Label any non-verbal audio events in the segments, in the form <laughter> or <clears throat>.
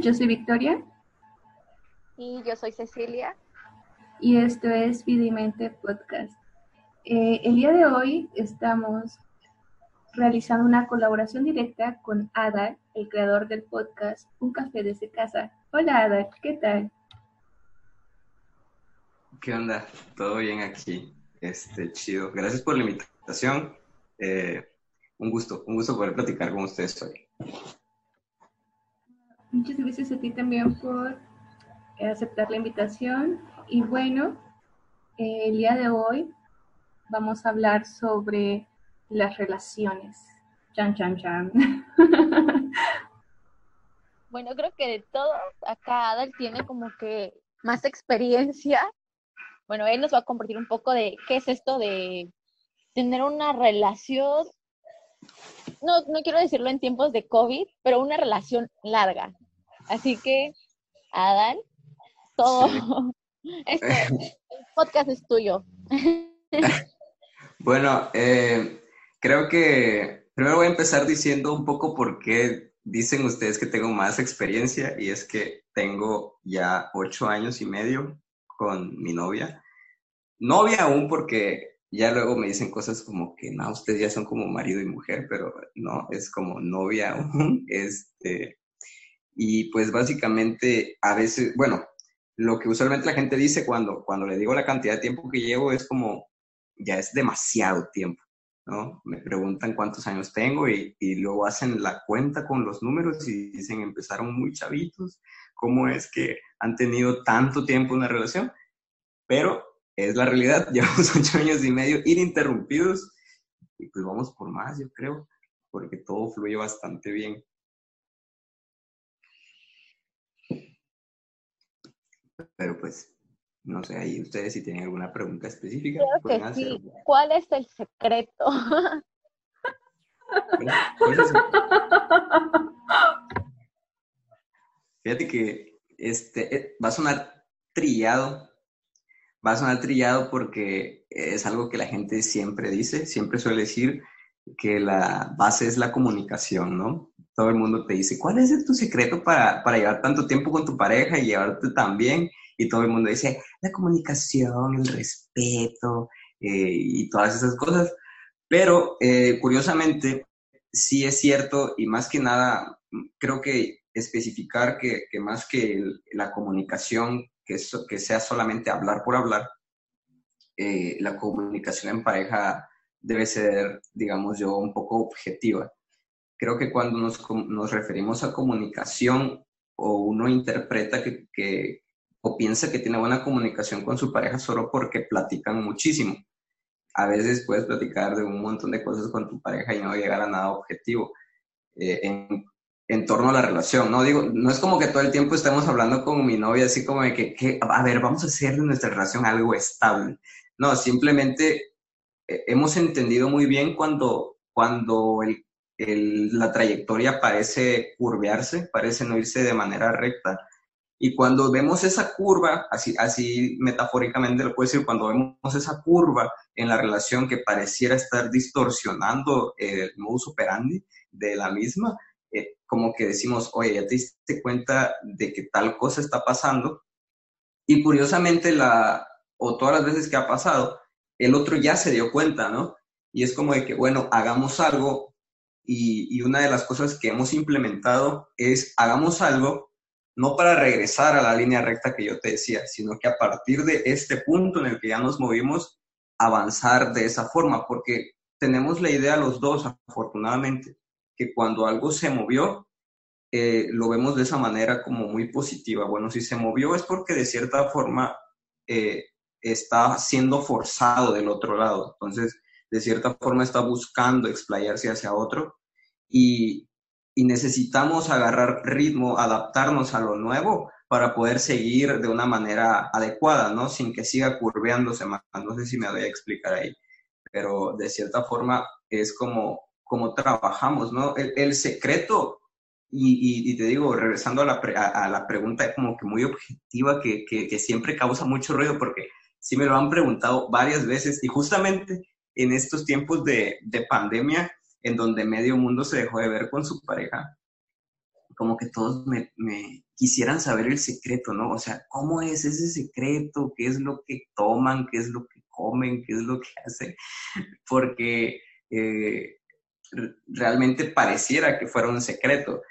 yo soy Victoria. Y yo soy Cecilia. Y esto es Vidimente Podcast. Eh, el día de hoy estamos realizando una colaboración directa con Ada, el creador del podcast Un Café desde Casa. Hola Ada, ¿qué tal? ¿Qué onda? ¿Todo bien aquí? Este, chido. Gracias por la invitación. Eh, un gusto, un gusto poder platicar con ustedes hoy. Muchas gracias a ti también por eh, aceptar la invitación. Y bueno, eh, el día de hoy vamos a hablar sobre las relaciones. Chan, chan, chan. <laughs> Bueno, creo que de todos, acá Adel tiene como que más experiencia. Bueno, él nos va a compartir un poco de qué es esto de tener una relación no, no quiero decirlo en tiempos de COVID, pero una relación larga. Así que, Adán, todo, <laughs> este el podcast es tuyo. <laughs> bueno, eh, creo que primero voy a empezar diciendo un poco por qué dicen ustedes que tengo más experiencia y es que tengo ya ocho años y medio con mi novia. Novia aún porque ya luego me dicen cosas como que no, ustedes ya son como marido y mujer, pero no, es como novia aún. Este, y pues básicamente a veces, bueno, lo que usualmente la gente dice cuando, cuando le digo la cantidad de tiempo que llevo es como, ya es demasiado tiempo, ¿no? Me preguntan cuántos años tengo y, y luego hacen la cuenta con los números y dicen, empezaron muy chavitos, ¿cómo es que han tenido tanto tiempo una relación? Pero es la realidad. <laughs> Llevamos ocho años y medio ininterrumpidos y pues vamos por más, yo creo, porque todo fluye bastante bien. Pero pues, no sé, ahí ustedes si tienen alguna pregunta específica. Creo que sí. ¿Cuál es el secreto? <laughs> Fíjate que este, eh, va a sonar trillado, va a sonar trillado porque es algo que la gente siempre dice, siempre suele decir que la base es la comunicación, ¿no? Todo el mundo te dice, ¿cuál es tu secreto para, para llevar tanto tiempo con tu pareja y llevarte tan bien? Y todo el mundo dice, la comunicación, el respeto eh, y todas esas cosas. Pero eh, curiosamente, sí es cierto y más que nada, creo que especificar que, que más que la comunicación que, sea solamente hablar por hablar. Eh, la comunicación en pareja debe ser, digamos yo, un poco objetiva. Creo que cuando nos, nos referimos a comunicación o uno interpreta que, que, o piensa que tiene buena comunicación con su pareja solo porque platican muchísimo. A veces puedes platicar de un montón de cosas con tu pareja y no llegar a nada objetivo. Eh, en, en torno a la relación, ¿no? Digo, no es como que todo el tiempo estemos hablando con mi novia así como de que, a ver, vamos a hacer de nuestra relación algo estable. No, simplemente eh, hemos entendido muy bien cuando, cuando la trayectoria parece curvearse, parece no irse de manera recta. Y cuando vemos esa curva, así, así metafóricamente lo puedo decir, cuando vemos esa curva en la relación que pareciera estar distorsionando el modus operandi de la misma, eh, como que decimos, oye, ya te diste cuenta de que tal cosa está pasando. Y curiosamente, la, o todas las veces que ha pasado, el otro ya se dio cuenta, ¿no? Y es como de que, bueno, hagamos algo. Y, y una de las cosas que hemos implementado es, hagamos algo, no para regresar a la línea recta que yo te decía, sino que a partir de este punto en el que ya nos movimos, avanzar de esa forma, porque tenemos la idea los dos, afortunadamente, que cuando algo se movió, eh, lo vemos de esa manera como muy positiva. Bueno, si se movió es porque de cierta forma eh, está siendo forzado del otro lado. Entonces, de cierta forma está buscando explayarse hacia otro y, y necesitamos agarrar ritmo, adaptarnos a lo nuevo para poder seguir de una manera adecuada, ¿no? Sin que siga curveándose más. No sé si me voy a explicar ahí, pero de cierta forma es como cómo trabajamos, ¿no? El, secreto, y, te digo, regresando a la, a, la, pregunta como que muy objetiva, que, que, siempre causa mucho ruido, porque sí me lo han preguntado varias veces, y justamente en estos tiempos de, de pandemia, en donde medio mundo se dejó de ver con su pareja, como que todos me, me, quisieran saber el secreto, ¿no? O sea, ¿cómo es ese secreto? ¿Qué es lo que toman? ¿Qué es lo que comen? ¿Qué es lo que hacen? Porque eh, realmente pareciera que fuera un secreto.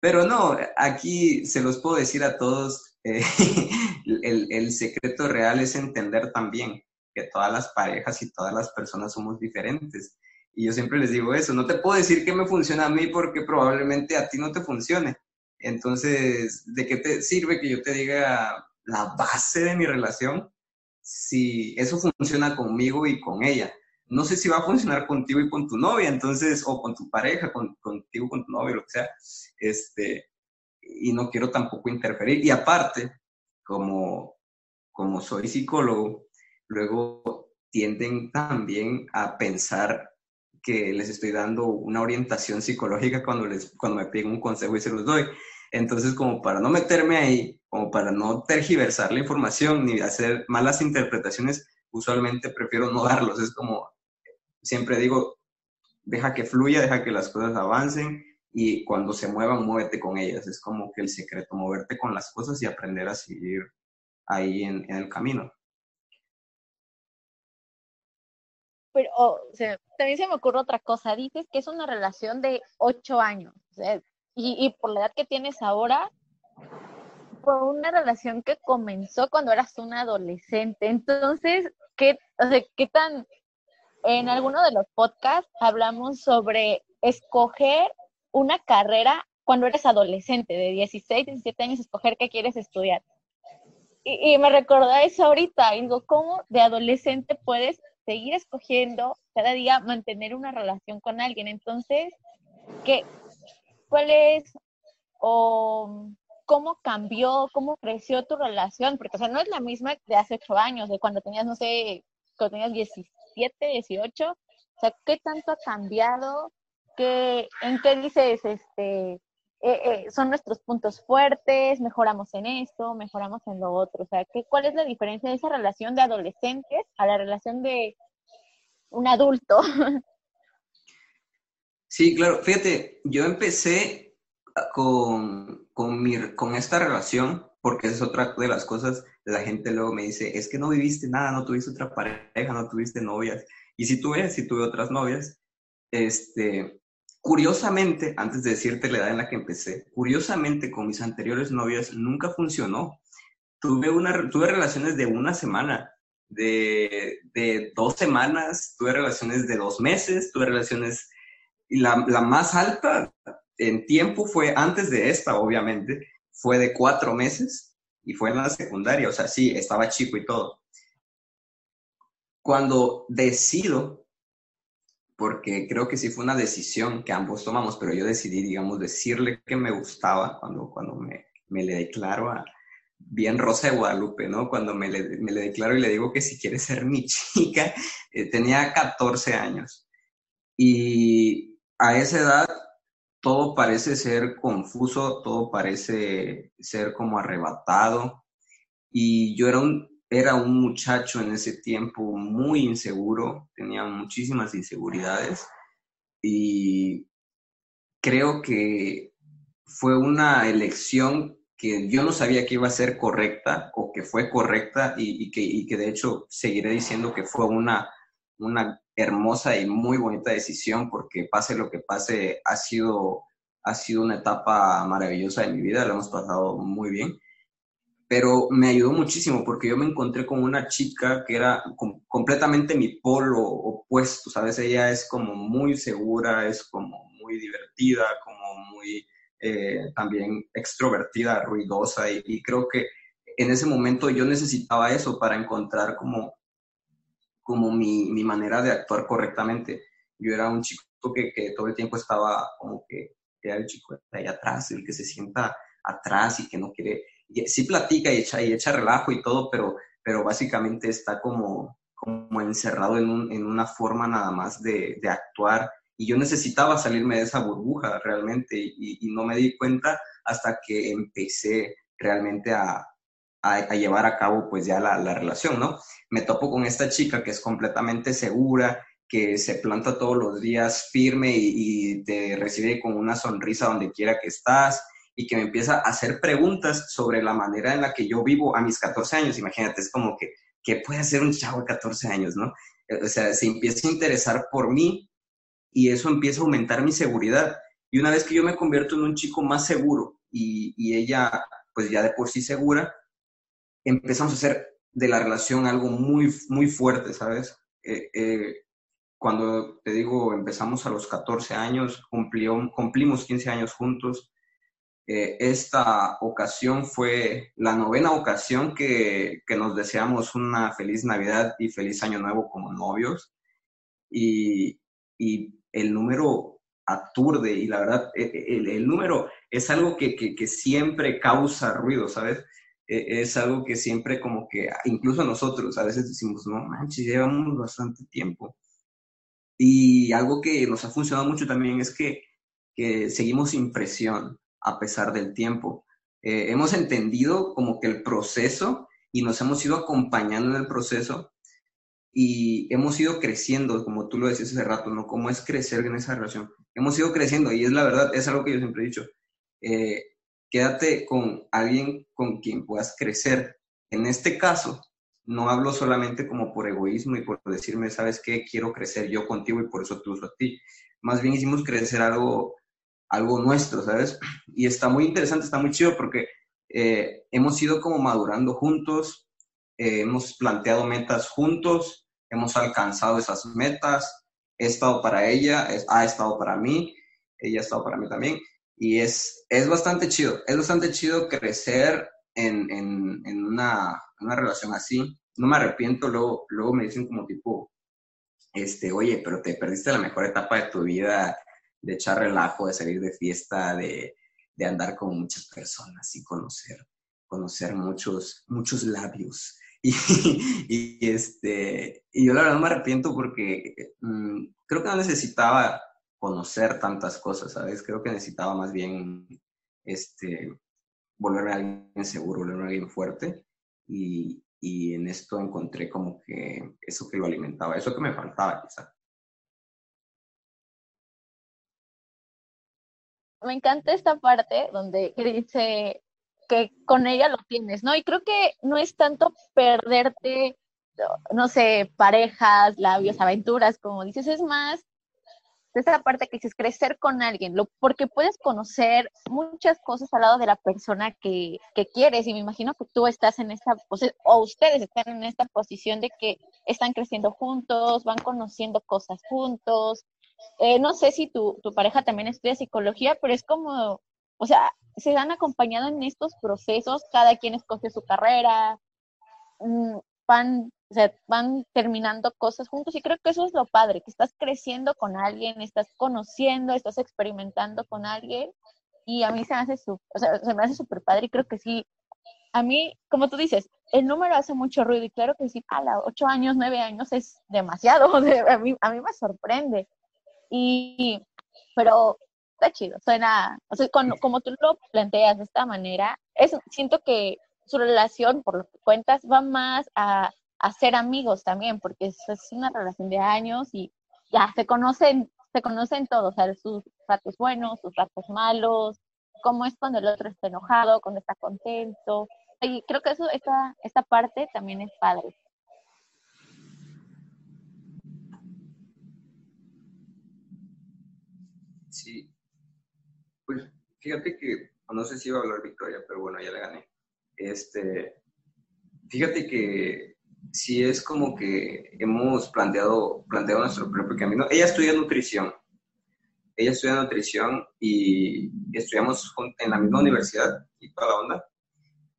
Pero no, aquí se los puedo decir a todos, eh, <laughs> el, el secreto real es entender también que todas las parejas y todas las personas somos diferentes. Y yo siempre les digo eso, no te puedo decir que me funciona a mí porque probablemente a ti no te funcione. Entonces, ¿de qué te sirve que yo te diga la base de mi relación si eso funciona conmigo y con ella? No sé si va a funcionar contigo y con tu novia, entonces, o con tu pareja, con, contigo, con tu novio, lo que sea. Este, y no quiero tampoco interferir. Y aparte, como, como soy psicólogo, luego tienden también a pensar que les estoy dando una orientación psicológica cuando, les, cuando me piden un consejo y se los doy. Entonces, como para no meterme ahí, como para no tergiversar la información ni hacer malas interpretaciones, usualmente prefiero no darlos. Es como, siempre digo, deja que fluya, deja que las cosas avancen y cuando se muevan, muévete con ellas. Es como que el secreto, moverte con las cosas y aprender a seguir ahí en, en el camino. pero o sea, también se me ocurre otra cosa. Dices que es una relación de ocho años. y, por la edad que tienes ahora, fue una relación que comenzó cuando eras un adolescente. Entonces, ¿qué, o sea, ¿qué tan... En alguno de los podcasts hablamos sobre escoger una carrera cuando eres adolescente, de 16, 17 años, escoger qué quieres estudiar. Y, me recordó eso ahorita, digo, ¿cómo de adolescente puedes seguir escogiendo cada día mantener una relación con alguien. Entonces, ¿qué, ¿cuál es o cómo cambió, cómo creció tu relación? Porque, o sea, no es la misma de hace ocho años, de cuando tenías, no sé, cuando tenías 17, 18. O sea, ¿qué tanto ha cambiado? ¿Qué, ¿En qué dices, este, eh, eh, son nuestros puntos fuertes, mejoramos en esto, mejoramos en lo otro. O sea, ¿qué, ¿cuál es la diferencia de esa relación de adolescentes a la relación de un adulto? <laughs> Sí, claro. Fíjate, yo empecé con, con, mi, con esta relación, porque es otra de las cosas, la gente luego me dice, es que no viviste nada, no tuviste otra pareja, no tuviste novias. Y si tuve, si tuve otras novias, este, Curiosamente, antes de decirte la edad en la que empecé, curiosamente con mis anteriores novias nunca funcionó. Tuve, una, tuve relaciones de una semana, de, de dos semanas, tuve relaciones de dos meses, tuve relaciones, y la, la más alta en tiempo fue antes de esta, obviamente, fue de cuatro meses y fue en la secundaria, o sea, sí, estaba chico y todo. Cuando decido porque creo que sí fue una decisión que ambos tomamos, pero yo decidí, digamos, decirle que me gustaba cuando, cuando me, me le declaro a bien Rosa de Guadalupe, ¿no? Cuando me le, me le declaro y le digo que si quiere ser mi <laughs> chica, eh, tenía 14 años. Y a esa edad todo parece ser confuso, todo parece ser como arrebatado. Y yo era un, era un muchacho en ese tiempo muy inseguro, tenía muchísimas inseguridades y creo que fue una elección que yo no sabía que iba a ser correcta o que fue correcta y, que, que, de hecho seguiré diciendo que fue una, una hermosa y muy bonita decisión porque pase lo que pase ha sido, ha sido una etapa maravillosa de mi vida, lo hemos pasado muy bien pero me ayudó muchísimo porque yo me encontré con una chica que era completamente mi polo opuesto, ¿sabes? Ella es como muy segura, es como muy divertida, como muy eh, también extrovertida, ruidosa y, creo que en ese momento yo necesitaba eso para encontrar como, como mi, mi manera de actuar correctamente. Yo era un chico que, que todo el tiempo estaba como que era el chico de ahí atrás, el que se sienta atrás y que no quiere sí platica y echa, y echa relajo y todo, pero, pero básicamente está como, como encerrado en, un, en una forma nada más de, de, actuar. Y yo necesitaba salirme de esa burbuja realmente y, y no me di cuenta hasta que empecé realmente a, a, a llevar a cabo pues ya la, la, relación, ¿no? Me topo con esta chica que es completamente segura, que se planta todos los días firme y, y te recibe con una sonrisa donde quiera que estás, y que me empieza a hacer preguntas sobre la manera en la que yo vivo a mis 14 años. Imagínate, es como que, ¿qué puede hacer un chavo de 14 años, no? O sea, se empieza a interesar por mí y eso empieza a aumentar mi seguridad. Y una vez que yo me convierto en un chico más seguro y, y ella, pues ya de por sí segura, empezamos a hacer de la relación algo muy, muy fuerte, ¿sabes? Eh, eh, cuando te digo, empezamos a los 14 años, cumplió, cumplimos 15 años juntos. Eh, esta ocasión fue la novena ocasión que, que, nos deseamos una feliz Navidad y feliz Año Nuevo como novios. Y, y el número aturde y la verdad, e, e, el, el número es algo que, que, que, siempre causa ruido, ¿sabes? E, es algo que siempre como que, incluso nosotros a veces decimos, no manches, llevamos bastante tiempo. Y algo que nos ha funcionado mucho también es que, que seguimos sin presión a pesar del tiempo. Eh, hemos entendido como que el proceso y nos hemos ido acompañando en el proceso y hemos ido creciendo, como tú lo decías hace rato, ¿no? ¿Cómo es crecer en esa relación? Hemos ido creciendo y es la verdad, es algo que yo siempre he dicho. Eh, quédate con alguien con quien puedas crecer. En este caso, no hablo solamente como por egoísmo y por decirme, ¿sabes qué? Quiero crecer yo contigo y por eso te uso a ti. Más bien hicimos crecer algo, algo nuestro, ¿sabes? Y está muy interesante, está muy chido porque eh, hemos ido como madurando juntos, eh, hemos planteado metas juntos, hemos alcanzado esas metas, he estado para ella, ha estado para mí, ella ha estado para mí también, y es, es bastante chido, es bastante chido crecer en, en, en una, una, relación así. No me arrepiento, luego, luego me dicen como tipo, este, oye, pero te perdiste la mejor etapa de tu vida, de echar relajo, de salir de fiesta, de, de andar con muchas personas y conocer, conocer muchos, muchos labios. <laughs> Y, este, y yo la verdad me arrepiento porque mmm, creo que no necesitaba conocer tantas cosas, ¿sabes? Creo que necesitaba más bien este, volverme a alguien seguro, volverme a alguien fuerte. Y, y en esto encontré como que eso que lo alimentaba, eso que me faltaba quizá. Me encanta esta parte donde dice, que con ella lo tienes, ¿no? Y creo que no es tanto perderte, no sé, parejas, labios, aventuras, como dices, es más de esa parte que dices, crecer con alguien, lo, porque puedes conocer muchas cosas al lado de la persona que, que quieres, y me imagino que tú estás en esta, o ustedes están en esta posición de que están creciendo juntos, van conociendo cosas juntos, eh, no sé si tu, tu pareja también estudia psicología, pero es como, o sea, se han acompañado en estos procesos, cada quien escoge su carrera, mm, van, o sea, van terminando cosas juntos y creo que eso es lo padre, que estás creciendo con alguien, estás conociendo, estás experimentando con alguien y a mí se me hace hace súper padre y creo que sí, a mí, como tú dices, el número hace mucho ruido y claro que sí, a ocho años, nueve años es demasiado, <laughs> a, mí, a mí me sorprende. Y, pero está chido, suena, o sea, como tú lo planteas de esta manera, es, siento que su relación, por lo que cuentas, va más a, a ser amigos también, porque es, es, una relación de años y ya se conocen, se conocen todos, sus ratos buenos, sus ratos malos, cómo es cuando el otro está enojado, cuando está contento. Y creo que eso, esta, esta parte también es padre. Sí, pues fíjate que, no sé si iba a hablar Victoria, pero bueno, ya la gané. Este, fíjate que si es como que hemos planteado, planteado nuestro propio camino. Ella estudia nutrición. Ella estudia nutrición y estudiamos en la misma universidad y toda la onda.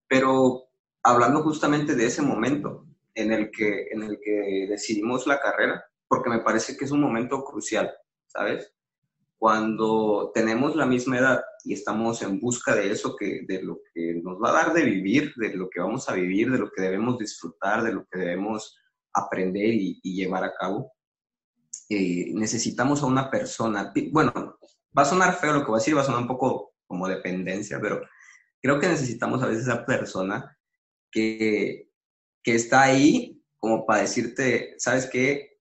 Pero hablando justamente de ese momento en el que, en el que decidimos la carrera, porque me parece que es un momento crucial, ¿sabes? Cuando tenemos la misma edad y estamos en busca de eso, que, de lo que nos va a dar de vivir, de lo que vamos a vivir, de lo que debemos disfrutar, de lo que debemos aprender y, y llevar a cabo, eh, necesitamos a una persona, bueno, va a sonar feo lo que voy a decir, va a sonar un poco como dependencia, pero creo que necesitamos a veces a persona que, que está ahí como para decirte, ¿sabes qué?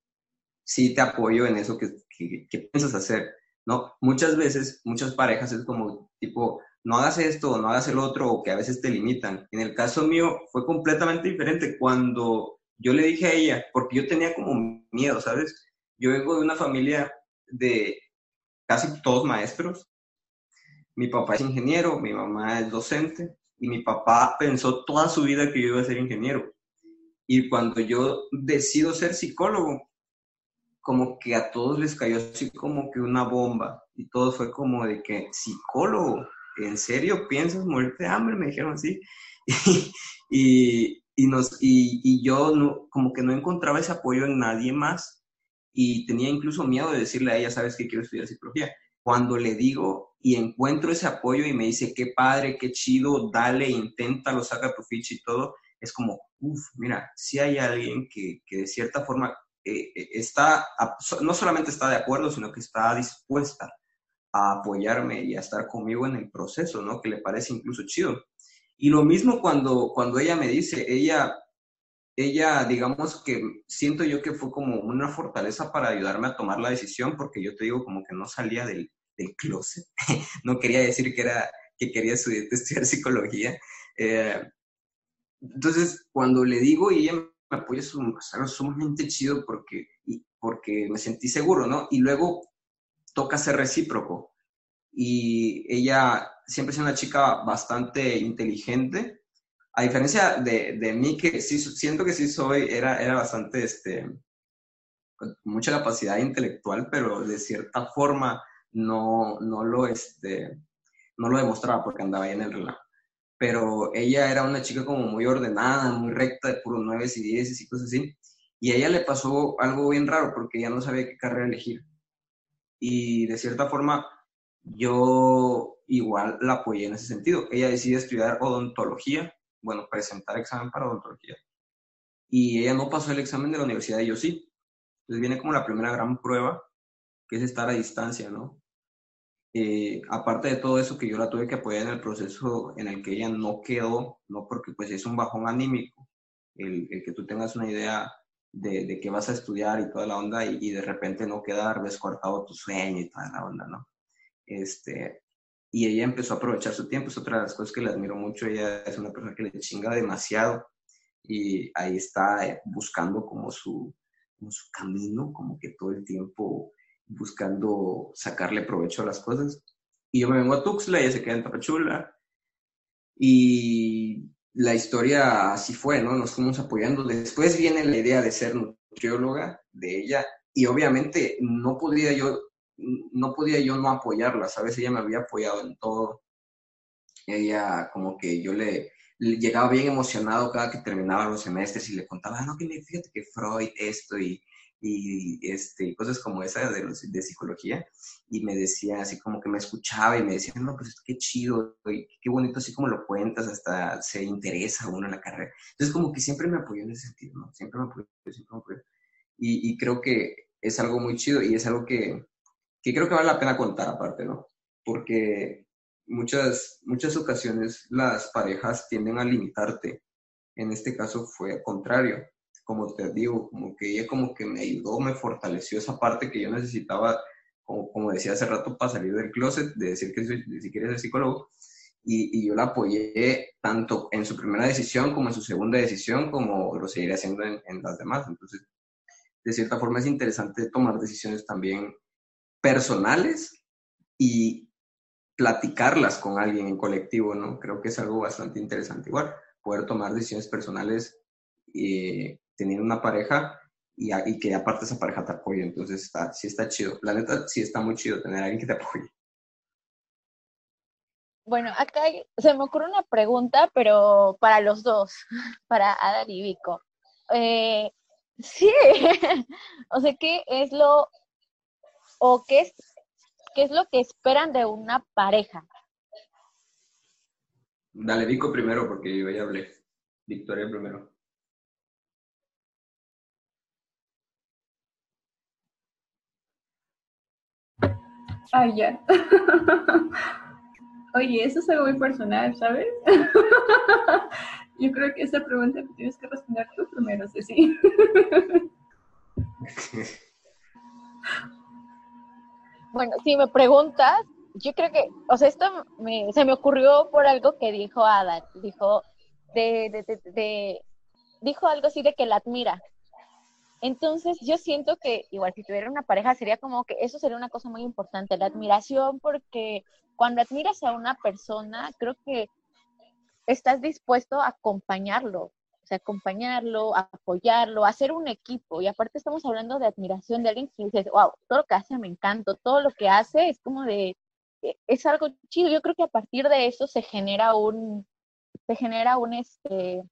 Sí te apoyo en eso que, que, que piensas hacer ¿no? Muchas veces, muchas parejas es como tipo, no hagas esto, no hagas el otro, o que a veces te limitan. En el caso mío fue completamente diferente cuando yo le dije a ella, porque yo tenía como miedo, ¿sabes? Yo vengo de una familia de casi todos maestros. Mi papá es ingeniero, mi mamá es docente y mi papá pensó toda su vida que yo iba a ser ingeniero. Y cuando yo decido ser psicólogo, como que a todos les cayó así como que una bomba y todo fue como de que psicólogo, ¿en serio piensas morirte de hambre? Me dijeron así. <laughs> y, y, nos, y, y yo no, como que no encontraba ese apoyo en nadie más y tenía incluso miedo de decirle a ella, sabes que quiero estudiar psicología. Cuando le digo y encuentro ese apoyo y me dice, qué padre, qué chido, dale, inténtalo, saca tu ficha y todo, es como, uff, mira, si hay alguien que, que de cierta forma eh, eh, está, no solamente está de acuerdo, sino que está dispuesta a apoyarme y a estar conmigo en el proceso, ¿no? Que le parece incluso chido. Y lo mismo cuando, cuando ella me dice, ella, ella, digamos que siento yo que fue como una fortaleza para ayudarme a tomar la decisión, porque yo te digo como que no salía del, del closet, <laughs> no quería decir que era que quería <laughs> estudiar, psicología. Eh, entonces, cuando le digo y ella me apoya, es sumamente chido porque, porque me sentí seguro, ¿no? Y luego toca ser recíproco. Y ella siempre es una chica bastante inteligente, a diferencia de, de, mí, que sí, siento que sí soy, era, era bastante, este, con mucha capacidad intelectual, pero de cierta forma no, no, lo, este, no lo demostraba porque andaba ahí en el relajo. Pero ella era una chica como muy ordenada, muy recta, de puros nueve y dieces y cosas así. Y a ella le pasó algo bien raro porque ella no sabía qué carrera elegir y de cierta forma yo igual la apoyé en ese sentido. Ella decide estudiar odontología, bueno, presentar examen para odontología. Y ella no pasó el examen de la universidad y yo sí. Entonces viene como la primera gran prueba, que es estar a distancia, ¿no? Eh, aparte de todo eso que yo la tuve que apoyar en el proceso en el que ella no quedó, no porque pues es un bajón anímico, el, que tú tengas una idea de, de, que vas a estudiar y toda la onda y, de repente no quedar descortado tu sueño y toda la onda, ¿no? Este, y ella empezó a aprovechar su tiempo, es otra de las cosas que le admiro mucho, ella es una persona que le chinga demasiado y ahí está eh, buscando como su camino, como que todo el tiempo buscando sacarle provecho a las cosas. Y yo me vengo a Tuxtla, ella se queda en Tapachula y la historia así fue, ¿no? Nos fuimos apoyando. Después viene la idea de ser nutrióloga de ella y obviamente no podría yo no podía yo no apoyarla, ¿sabes? Ella me había apoyado en todo. Ella como que yo le, llegaba bien emocionado cada que terminaba los semestres y le contaba, ah, no, que fíjate que Freud esto y y este, cosas como esa de, de psicología, y me decía así como que me escuchaba y me decía, no, pues qué chido, qué bonito así como lo cuentas, hasta se interesa uno en la carrera. Entonces como que siempre me apoyó en ese sentido, ¿no? Siempre me apoyó, siempre me apoyó. Y, y, creo que es algo muy chido y es algo que, que creo que vale la pena contar aparte, ¿no? Porque muchas, muchas ocasiones las parejas tienden a limitarte. En este caso fue al contrario como te digo, como que ella como que me ayudó, me fortaleció esa parte que yo necesitaba, como, como decía hace rato, para salir del closet, de decir que soy, si quieres ser psicólogo, y, y, yo la apoyé tanto en su primera decisión como en su segunda decisión, como lo seguiré haciendo en, en las demás. Entonces, de cierta forma es interesante tomar decisiones también personales y platicarlas con alguien en colectivo, ¿no? Creo que es algo bastante interesante igual, poder tomar decisiones personales eh, tener una pareja y, y, que aparte esa pareja te apoye. Entonces, está, sí está chido. La neta, sí está muy chido tener a alguien que te apoye. Bueno, acá se me ocurre una pregunta, pero para los dos, <laughs> para Adal y Vico. Eh, sí, <laughs> o sea, ¿qué es lo, o qué es, qué es lo que esperan de una pareja? Dale, Vico primero, porque yo ya hablé. Victoria primero. Ay, ya. <laughs> Oye, eso es algo muy personal, ¿sabes? <laughs> Yo creo que esa pregunta tienes que responder tú primero, Ceci. <laughs> Bueno, si me preguntas, yo creo que, o sea, esto me, se me ocurrió por algo que dijo Ada, dijo, de, de, de, de, dijo algo así de que la admira. Entonces, yo siento que igual si tuviera una pareja sería como que eso sería una cosa muy importante, la admiración, porque cuando admiras a una persona, creo que estás dispuesto a acompañarlo, o sea, acompañarlo, apoyarlo, hacer un equipo. Y aparte estamos hablando de admiración de alguien que dices, wow, todo lo que hace me encanta, todo lo que hace es como de, e, es algo chido. Yo creo que a partir de eso se genera un, se genera un, este,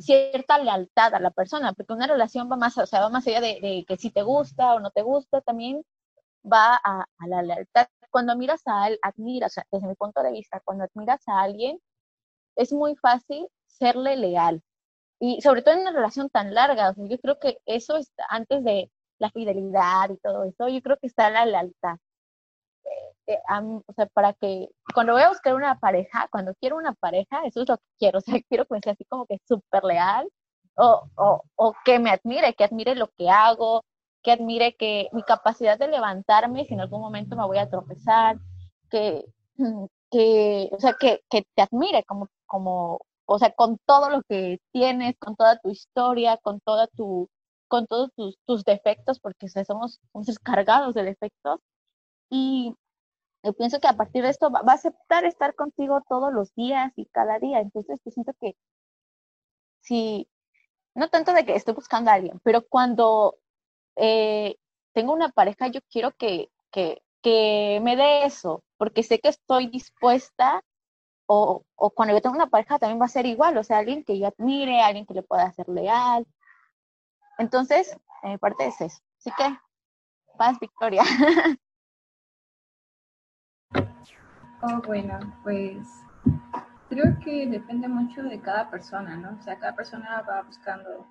cierta lealtad a la persona, porque una relación va más, o sea, va más allá de, que si te gusta o no te gusta, también va a, la lealtad. Cuando miras a él, admiras, o sea, desde mi punto de vista, cuando admiras a alguien, es muy fácil serle leal. Y sobre todo en una relación tan larga, yo creo que eso está antes de la fidelidad y todo eso, yo creo que está la lealtad. Eh, o sea, para que cuando voy a buscar una pareja, cuando quiero una pareja, eso es lo que quiero, o sea, <laughs> quiero que sea así como que súper leal o, o, o, que me admire, que admire lo que hago, que admire que mi capacidad de levantarme si en algún momento me voy a tropezar, que, <clears throat> que o sea, que, que te admire como, como, o sea, con todo lo que tienes, con toda tu historia, con toda tu, con todos tus, tus defectos, porque somos, somos cargados de defectos. Y yo pienso que a partir de esto va, a aceptar estar contigo todos los días y cada día. Entonces, yo siento que si, no tanto de que estoy buscando a alguien, pero cuando eh, tengo una pareja, yo quiero que, que, que me dé eso, porque sé que estoy dispuesta o, o, cuando yo tengo una pareja también va a ser igual, o sea, alguien que yo admire, alguien que le pueda hacer leal. Entonces, mi parte es eso. Así que, paz, Victoria. <laughs> Oh, bueno, pues creo que depende mucho de cada persona, ¿no? O sea, cada persona va buscando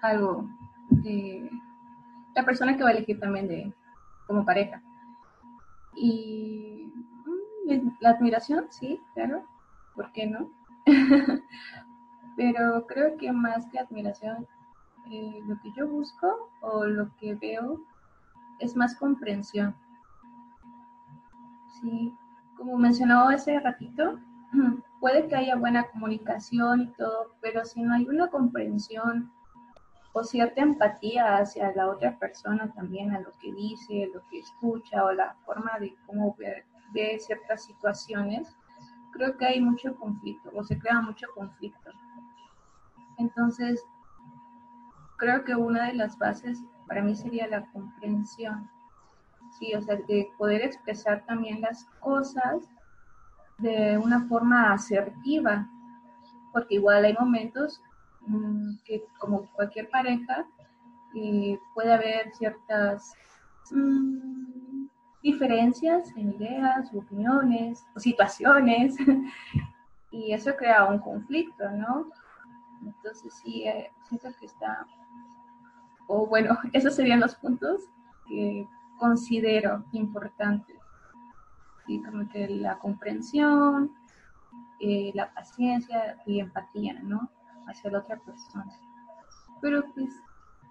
algo de la persona que va a elegir también de como pareja. Y mm, la admiración, sí, claro, ¿por qué no? <laughs> Pero creo que más que admiración, eh, lo que yo busco o lo que veo es más comprensión. Sí, como mencionaba hace ratito, <clears throat> puede que haya buena comunicación y todo, pero si no hay una comprensión o cierta empatía hacia la otra persona también, a lo que dice, lo que escucha o la forma de cómo ve, ve ciertas situaciones, creo que hay mucho conflicto o se crea mucho conflicto. Entonces, creo que una de las bases para mí sería la comprensión sí, o sea, de poder expresar también las cosas de una forma asertiva, porque igual hay momentos mm, que como cualquier pareja eh, puede haber ciertas mm, diferencias en ideas, opiniones o situaciones <laughs> y eso crea un conflicto, ¿no? Entonces sí, eh, siento que está, o bueno, <laughs> esos serían los puntos que considero importante. ¿sí? Como que la comprensión, eh, la paciencia y empatía, ¿no? Hacia la otra persona. Pero pues,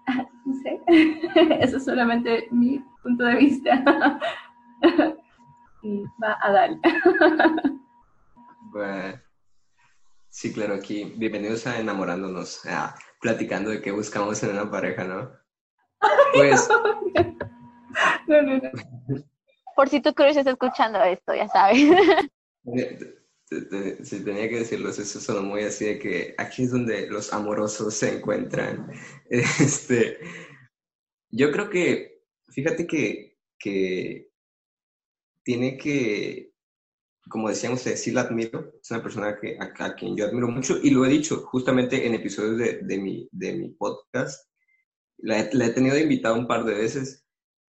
<laughs> no sé, <laughs> eso es solamente mi punto de vista. <laughs> y va a dar. bueno, sí, claro, aquí, bienvenidos a Enamorándonos, platicando de qué buscamos en una pareja, ¿no? Pues... Por si tu crush está escuchando esto, ya sabes. Si tenía que decirlo, eso sonó muy así de que aquí es donde los amorosos se encuentran. <laughs> Este, yo creo que, fíjate que, que tiene que, como decían ustedes, sí la admiro, es una persona que, a, quien yo admiro mucho y lo he dicho justamente en episodios de, de, mi, de mi podcast. La, he tenido invitado un par de veces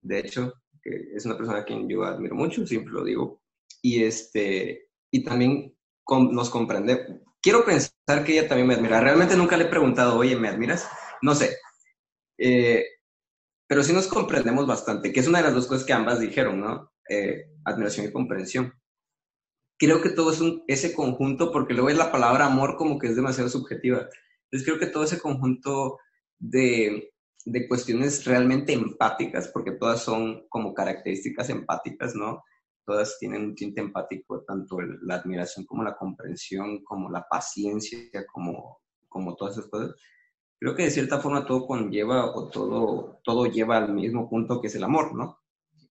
de hecho, es una persona a quien yo admiro mucho, siempre lo digo, y, este, y también nos comprende. Quiero pensar que ella también me admira. Realmente nunca le he preguntado, oye, ¿me admiras? No sé. Eh, pero sí nos comprendemos bastante, que es una de las dos cosas que ambas dijeron, ¿no? Eh, admiración y comprensión. Creo que todo es ese conjunto, porque luego es la palabra amor como que es demasiado subjetiva. Entonces creo que todo ese conjunto de, de cuestiones realmente empáticas, porque todas son como características empáticas, ¿no? todas tienen un tinte empático, tanto la admiración como la comprensión, como la paciencia, como, como todas esas cosas. Creo que de cierta forma todo conlleva o todo, todo lleva al mismo punto que es el amor, ¿no?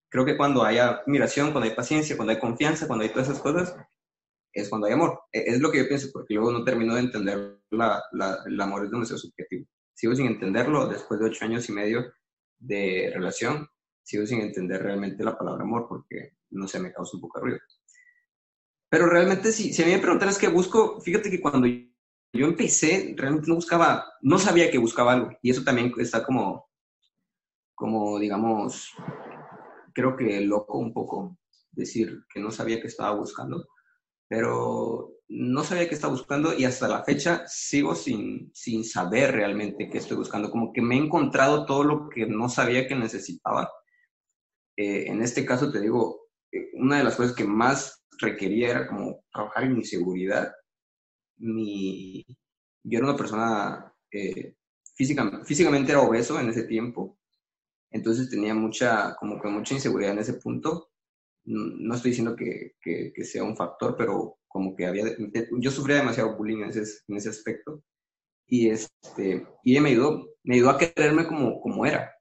Creo que cuando hay admiración, cuando hay paciencia, cuando hay confianza, cuando hay todas esas cosas, es cuando hay amor. E, es lo que yo pienso, porque luego no termino de entender la, el amor es demasiado subjetivo. Sigo sin entenderlo después de ocho años y medio de relación, sigo sin entender realmente la palabra amor, porque no sé, me causa un poco de ruido. Pero realmente, si, si a mí me preguntaras qué busco, fíjate que cuando yo empecé, realmente no buscaba, no sabía que buscaba algo. Y eso también está como, como digamos, creo que loco un poco decir que no sabía que estaba buscando, pero no sabía que estaba buscando y hasta la fecha sigo sin, sin saber realmente qué estoy buscando. Como que me he encontrado todo lo que no sabía que necesitaba. Eh, en este caso te digo, eh, una de las cosas que más requería era como trabajar en mi seguridad. Mi, yo era una persona eh, físicamente, físicamente era obeso en ese tiempo, entonces tenía mucha, como que mucha inseguridad en ese punto. No estoy diciendo que, que, sea un factor, pero como que había, yo sufría demasiado bullying en ese, en ese aspecto. Y, este, y me ayudó, me ayudó a quererme como, como era.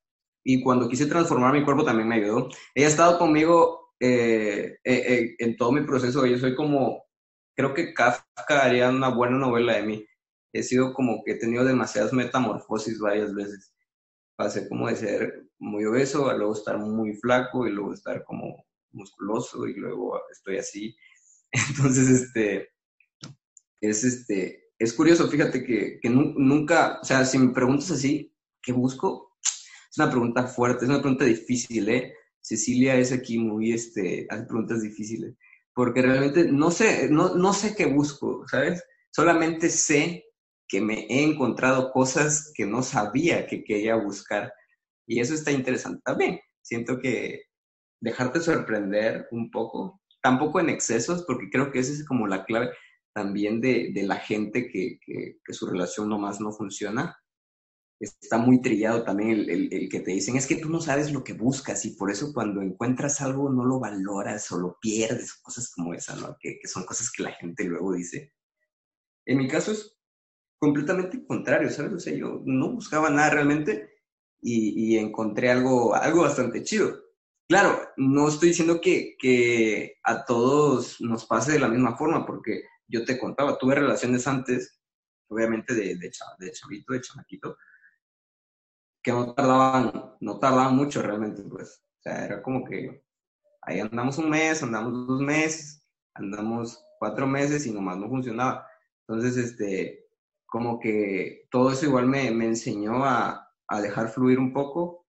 Y cuando quise transformar mi cuerpo también me ayudó. Ella ha estado conmigo eh, eh, en todo mi proceso, yo soy como, creo que Kafka haría una buena novela de mí. He sido como que he tenido demasiadas metamorfosis varias veces. Pasé como de ser muy obeso a luego estar muy flaco y luego estar como y luego estoy así. <laughs> Entonces, este, es este, es curioso, fíjate que, que nunca, o sea, si me preguntas así, ¿qué busco? Es una pregunta fuerte, es una pregunta difícil, ¿eh? Cecilia es aquí muy, este, hace preguntas difíciles, porque realmente no sé, no, no sé qué busco, ¿sabes? Solamente sé que me he encontrado cosas que no sabía que quería buscar. Y eso está interesante también. Siento que dejarte sorprender un poco, tampoco en excesos, porque creo que esa es como la clave también de, de la gente que, que, su relación nomás no funciona, está muy trillado también el, el, que te dicen, es que tú no sabes lo que buscas y por eso cuando encuentras algo no lo valoras o lo pierdes, cosas como esa, ¿no? Que, que son cosas que la gente luego dice. En mi caso es completamente contrario, ¿sabes? O sea, yo no buscaba nada realmente y, y encontré algo, algo bastante chido. Claro, no estoy diciendo que, que a todos nos pase de la misma forma, porque yo te contaba, tuve relaciones antes, obviamente de, de, de chavito, de chamaquito, que no tardaban, no tardaban mucho realmente, pues. O sea, era como que ahí andamos un mes, andamos dos meses, andamos cuatro meses y nomás no funcionaba. Entonces, este, como que todo eso igual me, me enseñó a, a, dejar fluir un poco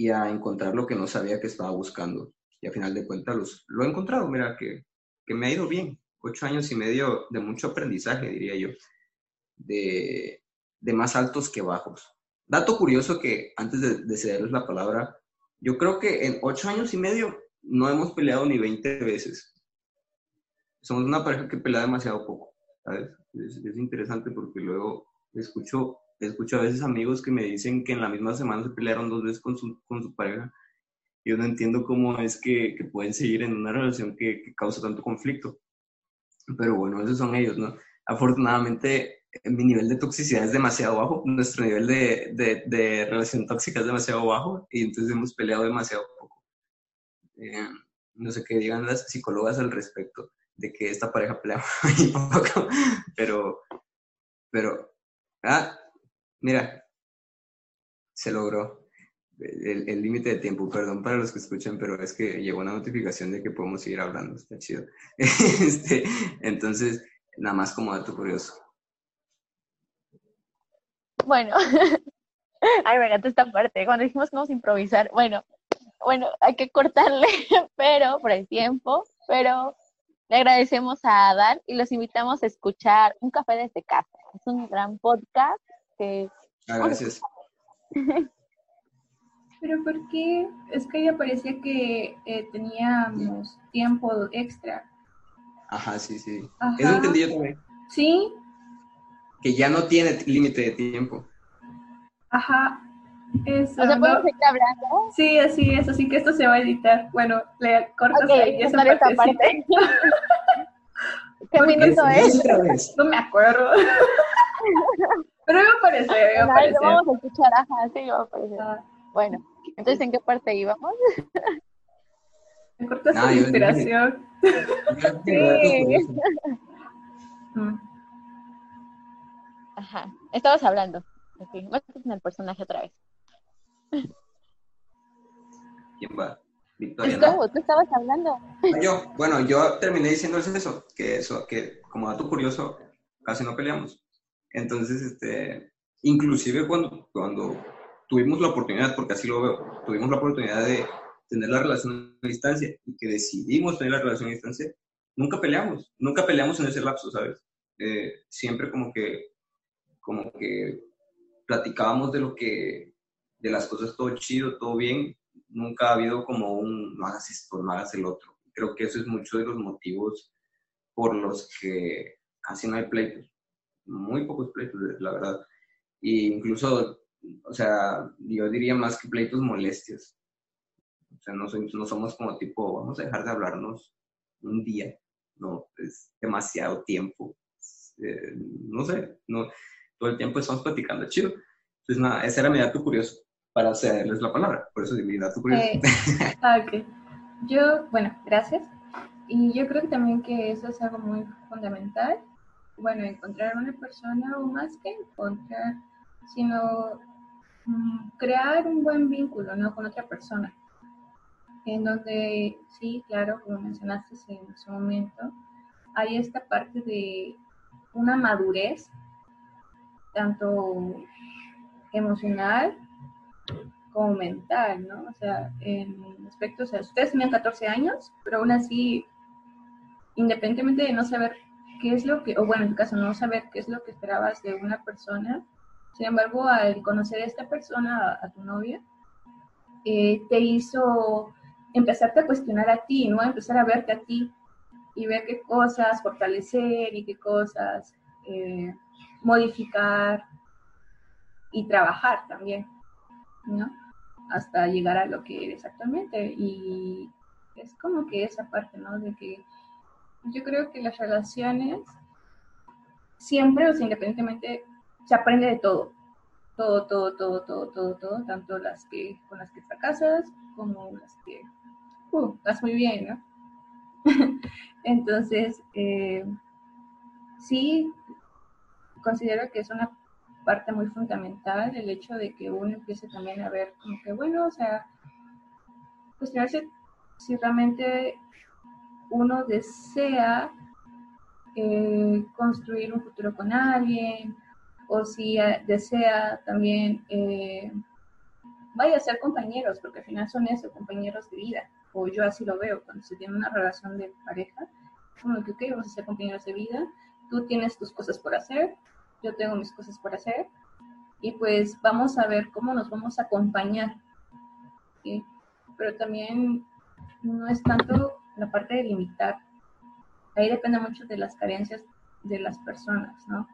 y a encontrar lo que no sabía que estaba buscando. Y a final de cuentas lo he encontrado, mira, que, que me ha ido bien. Ocho años y medio de mucho aprendizaje, diría yo, de, de más altos que bajos. Dato curioso que antes de, de cederles la palabra, yo creo que en ocho años y medio no hemos peleado ni 20 veces. Somos una pareja que pelea demasiado poco, ¿sabes? Es, es, interesante porque luego escucho, escucho a veces amigos que me dicen que en la misma semana se pelearon dos veces con su, con su pareja. Yo no entiendo cómo es que, que pueden seguir en una relación que, que causa tanto conflicto. Pero bueno, esos son ellos, ¿no? Afortunadamente, mi nivel de toxicidad es demasiado bajo, nuestro nivel de, de, de, relación tóxica es demasiado bajo y entonces hemos peleado demasiado poco. Eh, no sé qué digan las psicólogas al respecto de que esta pareja pelea <laughs> muy poco, pero, pero, ah, mira, se logró el límite de tiempo, perdón para los que escuchan, pero es que llegó una notificación de que podemos seguir hablando, está chido. <laughs> este, entonces, nada más como dato curioso. Bueno, <laughs> ay, me encanta esta parte, cuando dijimos que vamos a improvisar, bueno, bueno, hay que cortarle, <laughs> pero por el tiempo, pero le agradecemos a Adán y los invitamos a escuchar Un Café desde casa. Es un gran podcast que... Ah, gracias. <laughs> Pero ¿por qué? Es que ella parecía que eh, teníamos tiempo extra. Ajá, sí, sí. Ajá. Eso entendí yo también. Sí, que ya no tiene límite de tiempo. Ajá, Eso, O sea, ¿no? podemos seguir hablando. Sí, así es, así que esto se va a editar. Bueno, le cortas Ok, ahí esa partecita. parte. <laughs> ¿Qué minuto Es- es? Otra vez. No me acuerdo. <laughs> Pero me parece, me parece. vamos a escuchar, ajá, sí, va a aparecer. Ah, Bueno, entonces, ¿en qué parte íbamos? Me cortas No, la yo- <laughs> yo- inspiración. Yo curioso. Mm. Ajá, estabas hablando. Ok, métete en el personaje otra vez. ¿Quién va? Victoria. ¿no? Tú estabas hablando. Ah, Yo, bueno, yo terminé diciéndoles eso, que eso, que como dato curioso, casi no peleamos. Entonces, este, inclusive cuando, cuando tuvimos la oportunidad, porque así lo veo, tuvimos la oportunidad de tener la relación a distancia y que decidimos tener la relación a distancia, nunca peleamos, nunca peleamos en ese lapso, ¿sabes? Eh, siempre como que, como que platicábamos de lo que, de las cosas todo chido, todo bien, nunca ha habido como un no hagas esto, no hagas el otro. Creo que eso es mucho de los motivos por los que casi no hay pleitos, muy pocos pleitos, la verdad. Y incluso, o sea, yo diría más que pleitos molestias. O sea, no, soy- no somos como tipo, vamos a dejar de hablarnos un día, no, es demasiado tiempo. Eh, no sé, no, todo el tiempo estamos platicando, chido. Entonces, nada, ese era mi dato curioso para cederles la palabra, por eso mi curioso. Eh, ah, ok. Yo, bueno, gracias. Y yo creo que también que eso es algo muy fundamental. Bueno, encontrar una persona o más que encontrar, sino mm, crear un buen vínculo, ¿no? Con otra persona. En donde, sí, claro, como mencionaste en su momento, hay esta parte de una madurez, tanto emocional como mental, ¿no? O sea, en aspectos, o sea, ustedes tenían 14 años, pero aún así, independientemente de no saber qué es lo que, o bueno, en tu caso, no saber qué es lo que esperabas de una persona, sin embargo, al conocer a esta persona, a, tu novia, eh, te hizo empezarte a cuestionar a ti, ¿no? Empezar a verte a ti y ver qué cosas fortalecer y qué cosas eh, modificar y trabajar también, ¿no? Hasta llegar a lo que eres actualmente. Y es como que esa parte, ¿no? De que yo creo que las relaciones siempre, o sea, independientemente, se aprende de todo. Todo, todo, todo, todo, todo, todo, tanto las que con las que fracasas como las que uh, vas muy bien, ¿no? <laughs> Entonces, eh, sí, considero que es una parte muy fundamental el hecho de que uno empiece también a ver como que, bueno, o sea, cuestionarse si realmente uno desea eh, construir un futuro con alguien o si eh, desea también, eh, vaya a ser compañeros, porque al final son eso, compañeros de vida, o yo así lo veo, cuando se tiene una relación de pareja, como que, vamos a ser compañeros de vida, tú tienes tus cosas por hacer, yo tengo mis cosas por hacer, y pues vamos a ver cómo nos vamos a acompañar, ¿sí? Pero también no es tanto la parte de limitar, ahí depende mucho de las carencias de las personas, ¿no?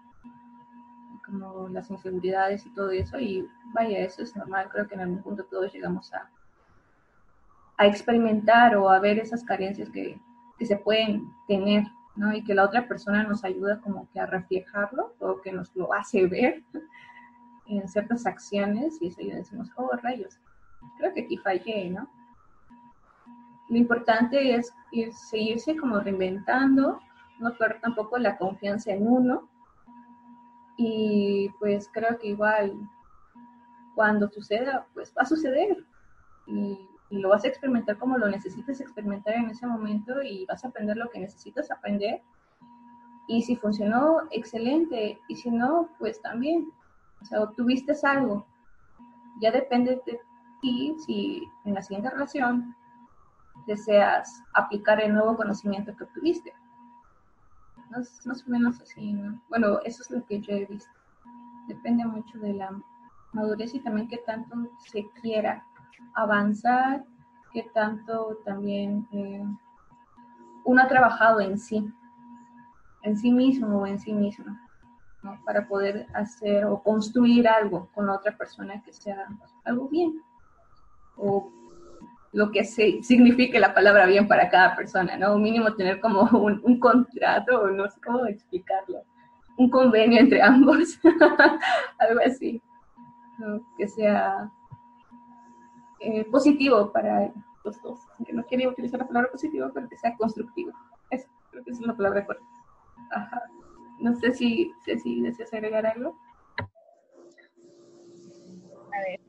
Como las inseguridades y todo eso, y vaya, eso es normal, creo que en algún punto todos llegamos a, a experimentar o a ver esas carencias que, que se pueden tener, ¿no? Y que la otra persona nos ayuda como que a reflejarlo o que nos lo hace ver <laughs> en ciertas acciones y eso ya decimos, oh, rayos, creo que aquí fallé, ¿no? Lo importante es ir, seguirse como reinventando, no perder tampoco la confianza en uno. Y pues creo que igual cuando suceda, pues va a suceder. Y, lo vas a experimentar como lo necesites experimentar en ese momento y vas a aprender lo que necesitas aprender. Y si funcionó, excelente. Y si no, pues también, o sea, obtuviste algo, ya depende de ti si en la siguiente relación deseas aplicar el nuevo conocimiento que obtuviste. No es más o menos así, ¿no? Bueno, eso es lo que yo he visto. Depende mucho de la madurez y también qué tanto se quiera avanzar, qué tanto también eh, uno ha trabajado en sí, en sí mismo o en sí misma. para poder hacer o construir algo con otra persona que sea algo bien o lo que se, signifique la palabra bien para cada persona, ¿no? mínimo tener como un, contrato, o no sé cómo explicarlo, un convenio entre ambos, <laughs> algo así, que sea eh, positivo para los dos. Que no quería utilizar la palabra positivo, pero que sea constructivo. Eso, creo que es la palabra correcta. Ajá. No sé si, si deseas agregar algo. A ver,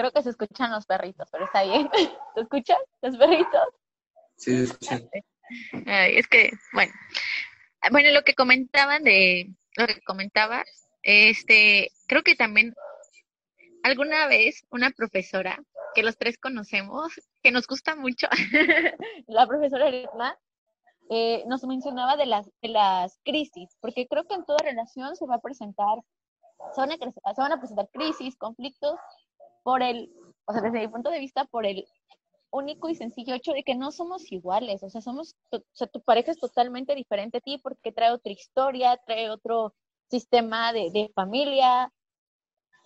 creo que se escuchan los perritos, pero está bien. <laughs> ¿Te escuchan los perritos? Sí, se escuchan. es que, bueno, bueno, lo que comentaban de, lo que comentaba, este, creo que también alguna vez una profesora que los tres conocemos, que nos gusta mucho, <laughs> la profesora Edna, eh, nos mencionaba de las, de las crisis, porque creo que en toda relación se va a presentar, se van a, se van a presentar crisis, conflictos, por el, o sea, desde mi punto de vista, por el único y sencillo hecho de que no somos iguales, o sea, somos, o sea, tu pareja es totalmente diferente a ti porque trae otra historia, trae otro sistema de, de familia,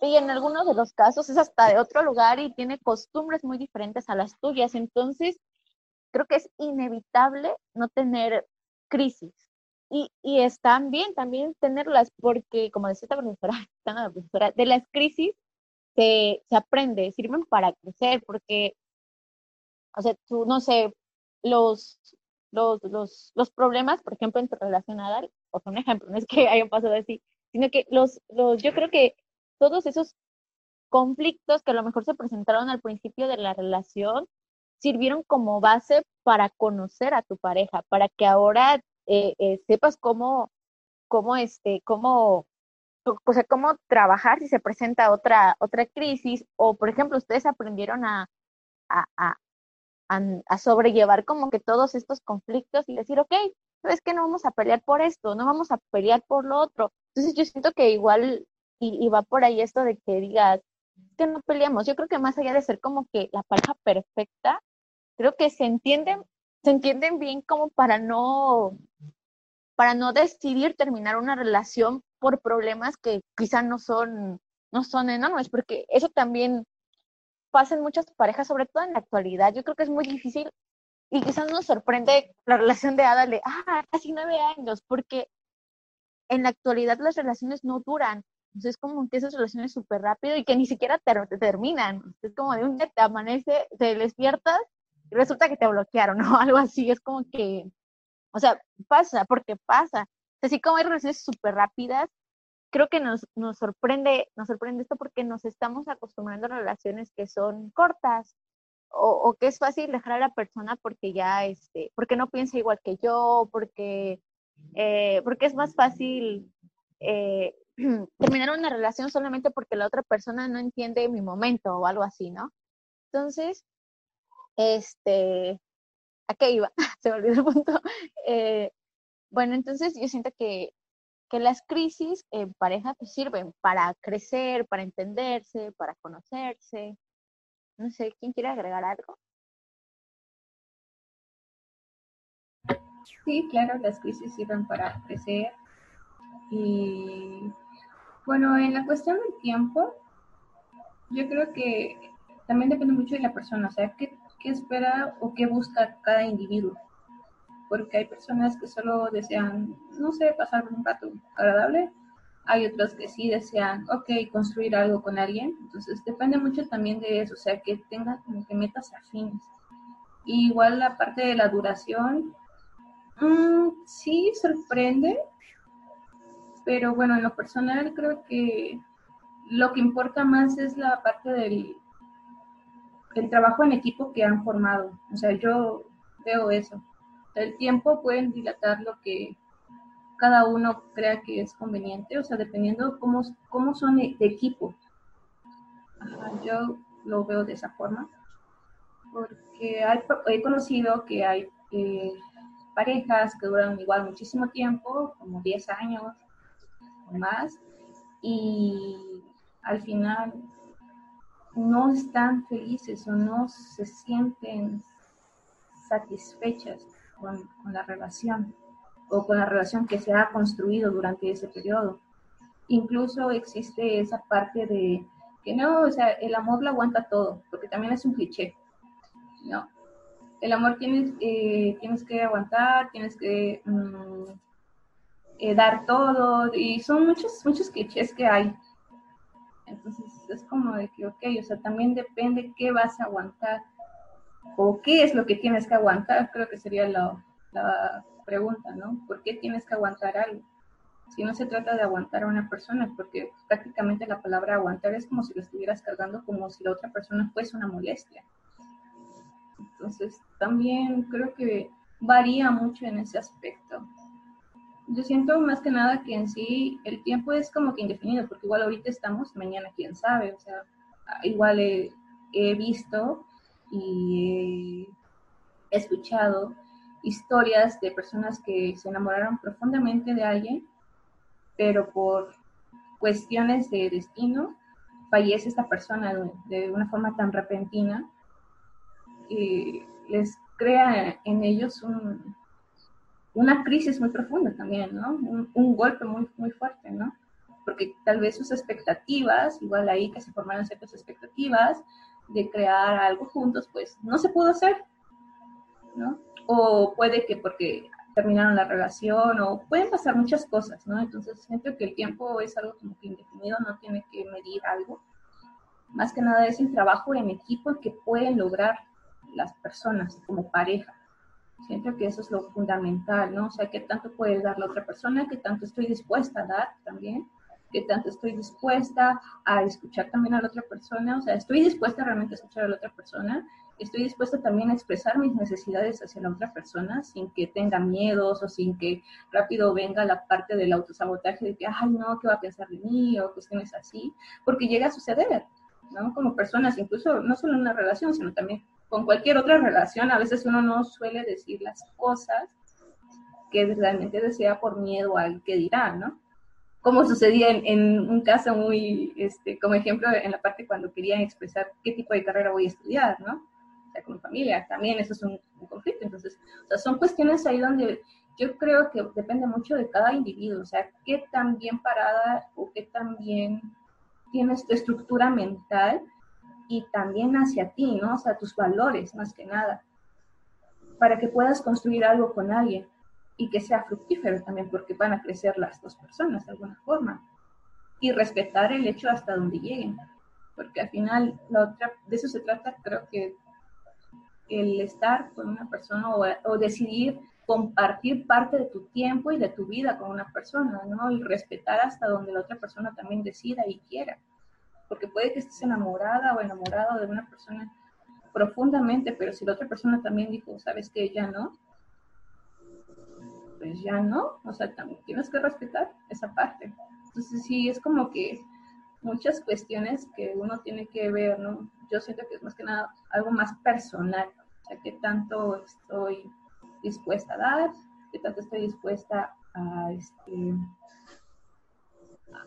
y en algunos de los casos es hasta de otro lugar y tiene costumbres muy diferentes a las tuyas. Entonces, creo que es inevitable no tener crisis. Y, y están bien también tenerlas porque, como decía esta profesora, <laughs> la profesora de las crisis se, se aprende, sirven para crecer porque, o sea, tú, no sé, los, los, los, los problemas, por ejemplo, en tu relación Adal, o sea, un ejemplo, <laughs> no es que hayan pasado así, sino que los, los, yo creo que todos esos conflictos que a lo mejor se presentaron al principio de la relación sirvieron como base para conocer a tu pareja, para que ahora eh, eh, sepas cómo, cómo, este, cómo, o sea, cómo trabajar si se presenta otra, otra crisis, o por ejemplo, ustedes aprendieron a, a, a, a sobrellevar como que todos estos conflictos y decir, ok, ¿sabes que No vamos a pelear por esto, no vamos a pelear por lo otro. Entonces yo siento que igual, y, y va por ahí esto de que digas, que no peleamos. Yo creo que más allá de ser como que la pareja perfecta, creo que se entienden, se entienden bien como para no, para no decidir terminar una relación por problemas que quizá no son, no son enormes, porque eso también pasa en muchas parejas, sobre todo en la actualidad. Yo creo que es muy difícil y quizás nos sorprende la relación de Ada de, ah, casi nueve años, porque en la actualidad las relaciones no duran. Entonces, es como que esas relaciones súper rápido y que ni siquiera te, terminan. Es como de un día te amanece, te despiertas y resulta que te bloquearon <laughs> o algo así. Es como que, o sea, pasa, porque pasa. Así como hay relaciones súper rápidas, creo que nos, nos, sorprende, nos sorprende esto porque nos estamos acostumbrando a relaciones que son cortas o, o, que es fácil dejar a la persona porque ya, este, porque no piensa igual que yo, porque, eh, porque es más fácil eh, <clears throat> terminar una relación solamente porque la otra persona no entiende mi momento o algo así, ¿no? Entonces, este, ¿a qué iba? <laughs> Se me olvidó el punto. Eh, bueno, entonces yo siento que, que las crisis en pareja pues, sirven para crecer, para entenderse, para conocerse. No sé, ¿quién quiere agregar algo? Sí, claro, las crisis sirven para crecer y bueno, en la cuestión del tiempo, yo creo que también depende mucho de la persona, o sea, qué, qué espera o qué busca cada individuo. Porque hay personas que solo desean, no sé, pasar un rato agradable, hay otras que sí desean, ok, construir algo con alguien. Entonces depende mucho también de eso, o sea, que tenga como que metas afines. Igual la parte de la duración, mmm, sí sorprende, pero bueno, en lo personal creo que lo que importa más es la parte del el trabajo en equipo que han formado. O sea, yo veo eso. El tiempo pueden dilatar lo que cada uno crea que es conveniente, o sea, dependiendo cómo, cómo son de equipo. yo lo veo de esa forma, porque he conocido que hay eh, parejas que duran igual muchísimo tiempo, como 10 años, más y al final no están felices o no se sienten satisfechas con, la relación o con la relación que se ha construido durante ese periodo. incluso existe esa parte de que no, o sea, el amor lo aguanta todo, porque también es un cliché, ¿no? El amor tienes, eh, tienes que aguantar, tienes que mm, eh, dar todo, y son muchos, muchos clichés que hay. Entonces es como de que, ok, o sea, también depende qué vas a aguantar o qué es lo que tienes que aguantar, creo que sería la, la pregunta, ¿no? ¿Por qué tienes que aguantar algo? Si no se trata de aguantar a una persona, porque prácticamente la palabra aguantar es como si lo estuvieras cargando como si la otra persona fuese una molestia. Entonces, también creo que varía mucho en ese aspecto. Yo siento más que nada que en sí el tiempo es como que indefinido, porque igual ahorita estamos, mañana quién sabe, o sea, igual he, he visto y he escuchado historias de personas que se enamoraron profundamente de alguien, pero por cuestiones de destino fallece esta persona de, una forma tan repentina y les crea en ellos una crisis muy profunda también, ¿no? Un, golpe muy, muy fuerte, ¿no? Porque tal vez sus expectativas, igual ahí que se formaron ciertas expectativas de crear algo juntos, pues no se pudo hacer, ¿no? O puede que porque terminaron la relación, o pueden pasar muchas cosas, ¿no? Entonces siento que el tiempo es algo como que indefinido, no tiene que medir algo. Más que nada es el trabajo en equipo que pueden lograr las personas como pareja. Siento que eso es lo fundamental, ¿no? O sea, qué tanto puede dar la otra persona, qué tanto estoy dispuesta a dar también, tanto estoy dispuesta a escuchar también a la otra persona, o sea, estoy dispuesta realmente a escuchar a la otra persona, estoy dispuesta también a expresar mis necesidades hacia la otra persona sin que tenga miedos o sin que rápido venga la parte del autosabotaje de que, ay, no, ¿qué va a pensar de mí? o cuestiones así, porque llega a suceder, ¿no? Como personas, incluso no solo en una relación, sino también con cualquier otra relación, a veces uno no suele decir las cosas que realmente desea por miedo al que dirá, ¿no? Como sucedía en, un caso muy, este, como ejemplo, en la parte cuando querían expresar qué tipo de carrera voy a estudiar, ¿no? O sea, con familia, también eso es un, un conflicto. Entonces, o sea, son cuestiones ahí donde yo creo que depende mucho de cada individuo, o sea, qué tan bien parada o qué tan bien tienes tu estructura mental y también hacia ti, ¿no? O sea, tus valores más que nada, para que puedas construir algo con alguien y que sea fructífero también, porque van a crecer las dos personas de alguna forma. Y respetar el hecho hasta donde lleguen, porque al final la otra, de eso se trata, creo que el estar con una persona o, o decidir compartir parte de tu tiempo y de tu vida con una persona, ¿no? Y respetar hasta donde la otra persona también decida y quiera porque puede que estés enamorada o enamorado de una persona profundamente, pero si la otra persona también dijo, sabes que ya no, pues ya no, o sea, también tienes que respetar esa parte. Entonces sí, es como que muchas cuestiones que uno tiene que ver, ¿no? Yo siento que es más que nada algo más personal, o sea, qué tanto estoy dispuesta a dar, qué tanto estoy dispuesta a, este,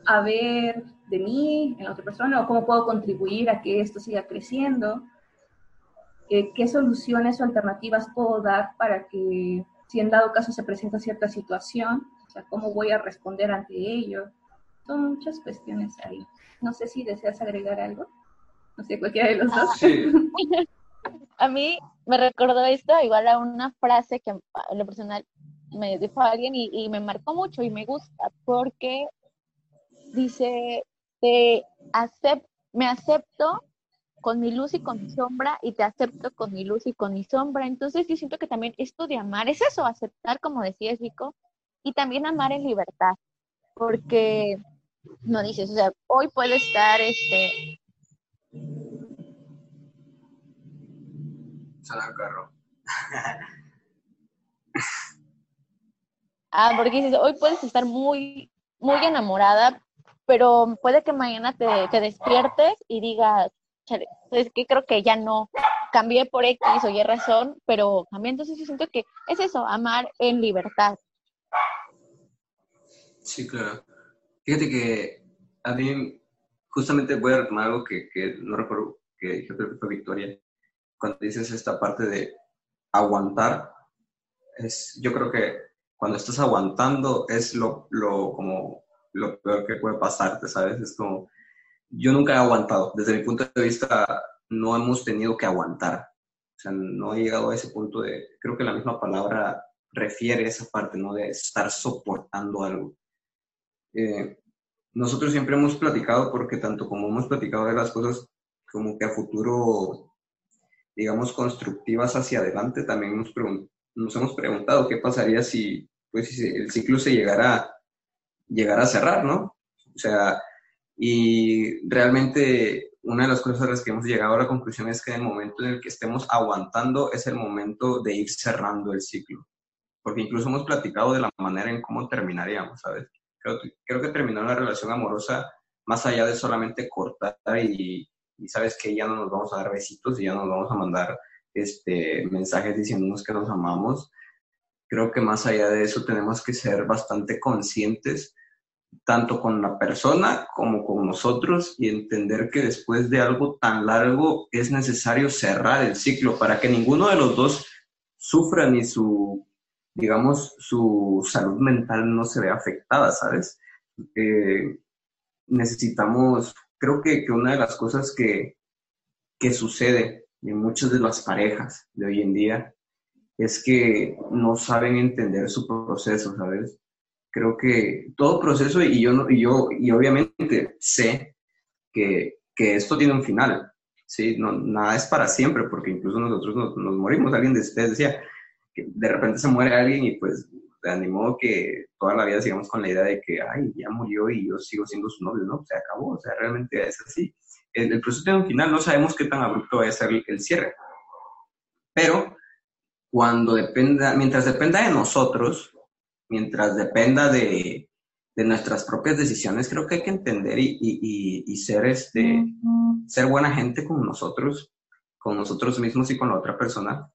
a ver de mí en la otra persona o cómo puedo contribuir a que esto siga creciendo, eh, qué soluciones o alternativas puedo dar para que si en dado caso se presenta cierta situación, o sea, cómo voy a responder ante ello. Son muchas cuestiones ahí. No sé si deseas agregar algo. No sé, cualquiera de los dos. <laughs> a mí me recordó esto igual a una frase que en lo personal me dijo alguien y, y, me marcó mucho y me gusta porque dice, te me acepto con mi luz y con mi sombra y te acepto con mi luz y con mi sombra. Entonces yo siento que también esto de amar es eso, aceptar, como decías, Vico, y también amar en libertad, porque no dices, o sea, hoy puede estar este... carro. <laughs> ah, porque dices, hoy puedes estar muy, muy enamorada, pero puede que mañana te, te despiertes y digas, es que creo que ya no cambié por X o Y razón, pero también entonces yo siento que es eso, amar en libertad. Sí, claro. Fíjate que a mí justamente voy a retomar algo que, que no recuerdo que dije, creo que fue Victoria, cuando dices esta parte de aguantar, es, yo creo que cuando estás aguantando es lo, lo como lo peor que puede pasarte, ¿sabes? Es como, yo nunca he aguantado. Desde mi punto de vista, no hemos tenido que aguantar. O sea, no he llegado a ese punto de, creo que la misma palabra refiere a esa parte, ¿no? De estar soportando algo. Eh, nosotros siempre hemos platicado, porque tanto como hemos platicado de las cosas como que a futuro, digamos, constructivas hacia adelante, también nos, hemos preguntado qué pasaría si, pues, si el ciclo se llegara, llegara a cerrar, ¿no? O sea, y realmente una de las cosas a las que hemos llegado a la conclusión es que el momento en el que estemos aguantando es el momento de ir cerrando el ciclo. Porque incluso hemos platicado de la manera en cómo terminaríamos, ¿sabes? Creo, creo que terminar una relación amorosa, más allá de solamente cortar y, y sabes que ya no nos vamos a dar besitos y ya no nos vamos a mandar este, mensajes diciéndonos que nos amamos. Creo que más allá de eso tenemos que ser bastante conscientes, tanto con la persona como con nosotros, y entender que después de algo tan largo es necesario cerrar el ciclo para que ninguno de los dos sufra ni su, digamos, su salud mental no se vea afectada, ¿sabes? Eh, necesitamos creo que, que una de las cosas que, que sucede en muchas de las parejas de hoy en día es que no saben entender su proceso, ¿sabes? Creo que todo proceso, y yo, y yo y obviamente sé que, que, esto tiene un final, ¿sí? No, nada es para siempre, porque incluso nosotros nos, nos morimos. Alguien de ustedes decía que de repente se muere alguien y pues de animó que toda la vida sigamos con la idea de que, ay, ya murió y yo sigo siendo su novio, ¿no? Se acabó, o sea, realmente es así. El, proceso tiene un final, no sabemos qué tan abrupto va a ser el, cierre. Pero cuando dependa, mientras dependa de nosotros, mientras dependa de, de nuestras propias decisiones, creo que hay que entender y, y, y, ser, este, ser buena gente con nosotros, con nosotros mismos y con la otra persona.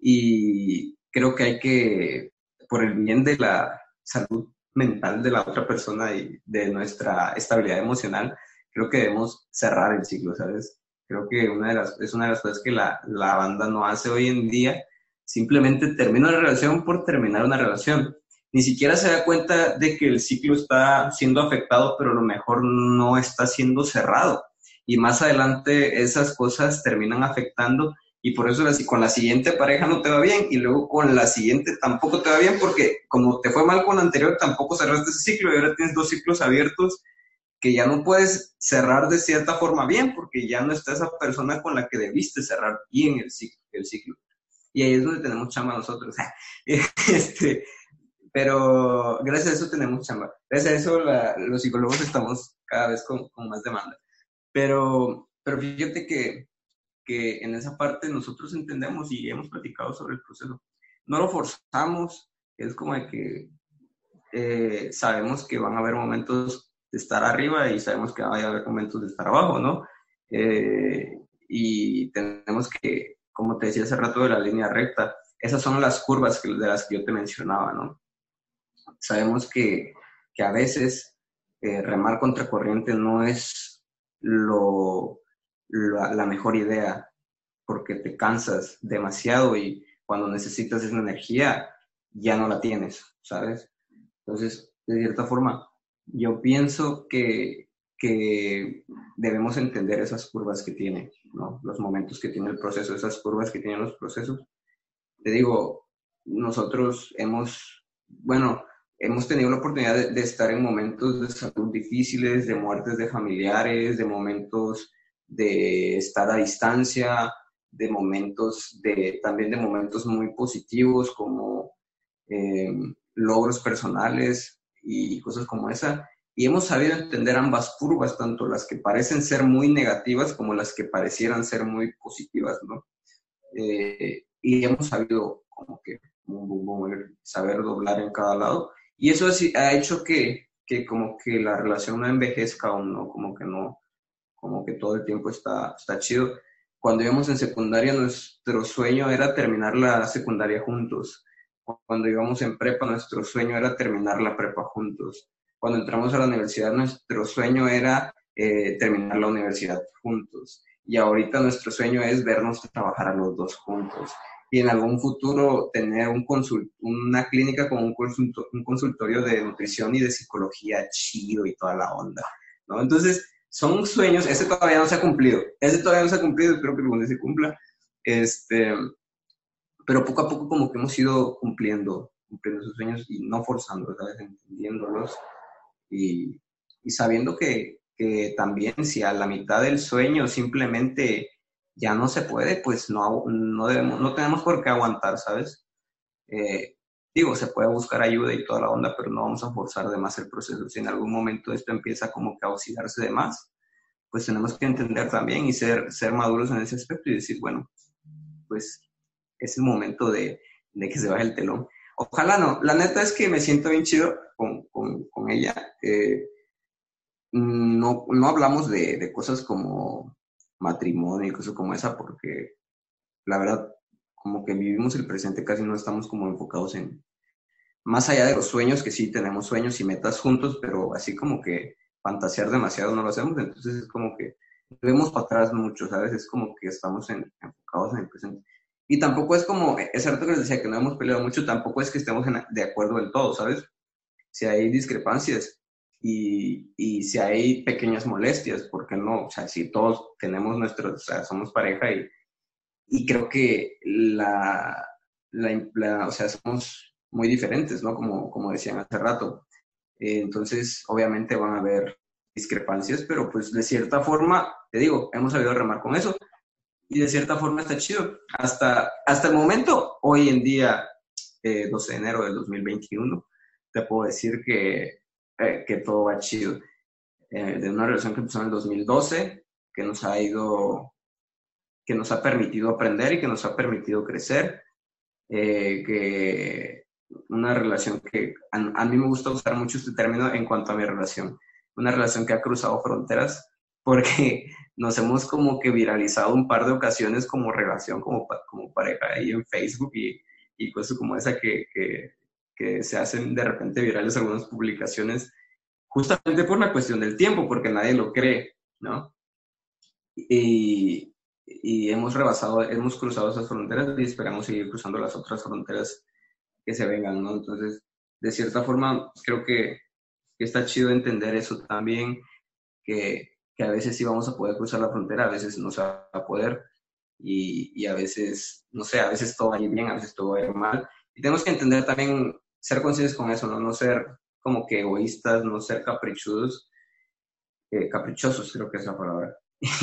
Y creo que hay que por el bien de la salud mental de la otra persona y de nuestra estabilidad emocional, creo que debemos cerrar el ciclo, ¿sabes? Creo que una de las, es una de las cosas que la, la banda no hace hoy en día. Simplemente termina una relación por terminar una relación. Ni siquiera se da cuenta de que el ciclo está siendo afectado, pero a lo mejor no está siendo cerrado. Y más adelante esas cosas terminan afectando y por eso con la siguiente pareja no te va bien y luego con la siguiente tampoco te va bien porque como te fue mal con la anterior tampoco cerraste ese ciclo y ahora tienes dos ciclos abiertos que ya no puedes cerrar de cierta forma bien porque ya no está esa persona con la que debiste cerrar bien el ciclo. El ciclo. Y ahí es donde tenemos chamba nosotros. <laughs> este, pero gracias a eso tenemos chamba. Gracias a eso los psicólogos estamos cada vez con, con más demanda. Pero, pero fíjate que que en esa parte nosotros entendemos y hemos platicado sobre el proceso. No lo forzamos, es como de que eh, sabemos que van a haber momentos de estar arriba y sabemos que va a haber momentos de estar abajo, ¿no? Eh, y tenemos que, como te decía hace rato de la línea recta, esas son las curvas de las que yo te mencionaba, ¿no? Sabemos que, que a veces eh, remar contra corriente no es lo, la, mejor idea porque te cansas demasiado y cuando necesitas esa energía ya no la tienes, ¿sabes? Entonces, de cierta forma, yo pienso que, que debemos entender esas curvas que tiene, ¿no? Los momentos que tiene el proceso, esas curvas que tienen los procesos. Te digo, nosotros hemos, bueno, hemos tenido la oportunidad de, de estar en momentos de salud difíciles, de muertes de familiares, de momentos de estar a distancia, de momentos, de, también de momentos muy positivos como eh, logros personales y cosas como esa. Y hemos sabido entender ambas curvas, tanto las que parecen ser muy negativas como las que parecieran ser muy positivas, ¿no? Eh, y hemos sabido como que saber doblar en cada lado. Y eso ha hecho que, que como que la relación no envejezca o no, como que no, como que todo el tiempo está, está chido. Cuando íbamos en secundaria, nuestro sueño era terminar la secundaria juntos. Cuando íbamos en prepa, nuestro sueño era terminar la prepa juntos. Cuando entramos a la universidad, nuestro sueño era eh, terminar la universidad juntos. Y ahorita nuestro sueño es vernos trabajar a los dos juntos. Y en algún futuro tener un una clínica con un, un consultorio de nutrición y de psicología chido y toda la onda, ¿no? Entonces, son sueños, ese todavía no se ha cumplido, ese todavía no se ha cumplido, espero que algún día se cumpla, este, pero poco a poco como que hemos ido cumpliendo, cumpliendo esos sueños y no forzando, ¿sabes? Entendiéndolos y, y sabiendo que, que también si a la mitad del sueño simplemente ya no se puede, pues no, no, debemos, no tenemos por qué aguantar, ¿sabes? Eh, digo, se puede buscar ayuda y toda la onda, pero no vamos a forzar de más el proceso. Si en algún momento esto empieza como que a oscilarse de más, pues tenemos que entender también y ser, ser maduros en ese aspecto y decir, bueno, pues es el momento de, de que se baje el telón. Ojalá no. La neta es que me siento bien chido con, con, con ella. Eh, no, no hablamos de, de, cosas como matrimonio y cosas como esa, porque la verdad, como que vivimos el presente, casi no estamos como enfocados en, más allá de los sueños, que sí tenemos sueños y metas juntos, pero así como que fantasear demasiado no lo hacemos, entonces es como que vemos para atrás mucho, ¿sabes? Es como que estamos enfocados en el presente. Y tampoco es como, es cierto que les decía que no hemos peleado mucho, tampoco es que estemos de acuerdo en todo, ¿sabes? Si hay discrepancias, y, y, si hay pequeñas molestias, ¿por qué no? O sea, si todos tenemos nuestros, o sea, somos pareja y, y creo que la, la, o sea, somos muy diferentes, ¿no? Como, como decían hace rato. Eh, entonces, obviamente van a haber discrepancias, pero pues de cierta forma, te digo, hemos sabido remar con eso y de cierta forma está chido. Hasta, hasta el momento, hoy en día, eh, 12 de enero del 2021, te puedo decir que eh, que todo va chido. Eh, de una relación que empezó en el 2012, que nos ha ido, que nos ha permitido aprender y que nos ha permitido crecer. Eh, que una relación que a, a, mí me gusta usar mucho este término en cuanto a mi relación. Una relación que ha cruzado fronteras porque <laughs> nos hemos como que viralizado un par de ocasiones como relación, como, como pareja ahí en Facebook y, y cosas como esa que, que, que se hacen de repente virales algunas publicaciones, justamente por la cuestión del tiempo, porque nadie lo cree, ¿no? Y, y hemos rebasado, hemos cruzado esas fronteras y esperamos seguir cruzando las otras fronteras que se vengan, ¿no? Entonces, de cierta forma, creo que, que está chido entender eso también, que, que, a veces sí vamos a poder cruzar la frontera, a veces no se va a poder, y, y, a veces, no sé, a veces todo va a ir bien, a veces todo va a ir mal. Y tenemos que entender también ser conscientes con eso, ¿no? No ser como que egoístas, no ser caprichudos, eh, caprichosos creo que es la palabra. <laughs>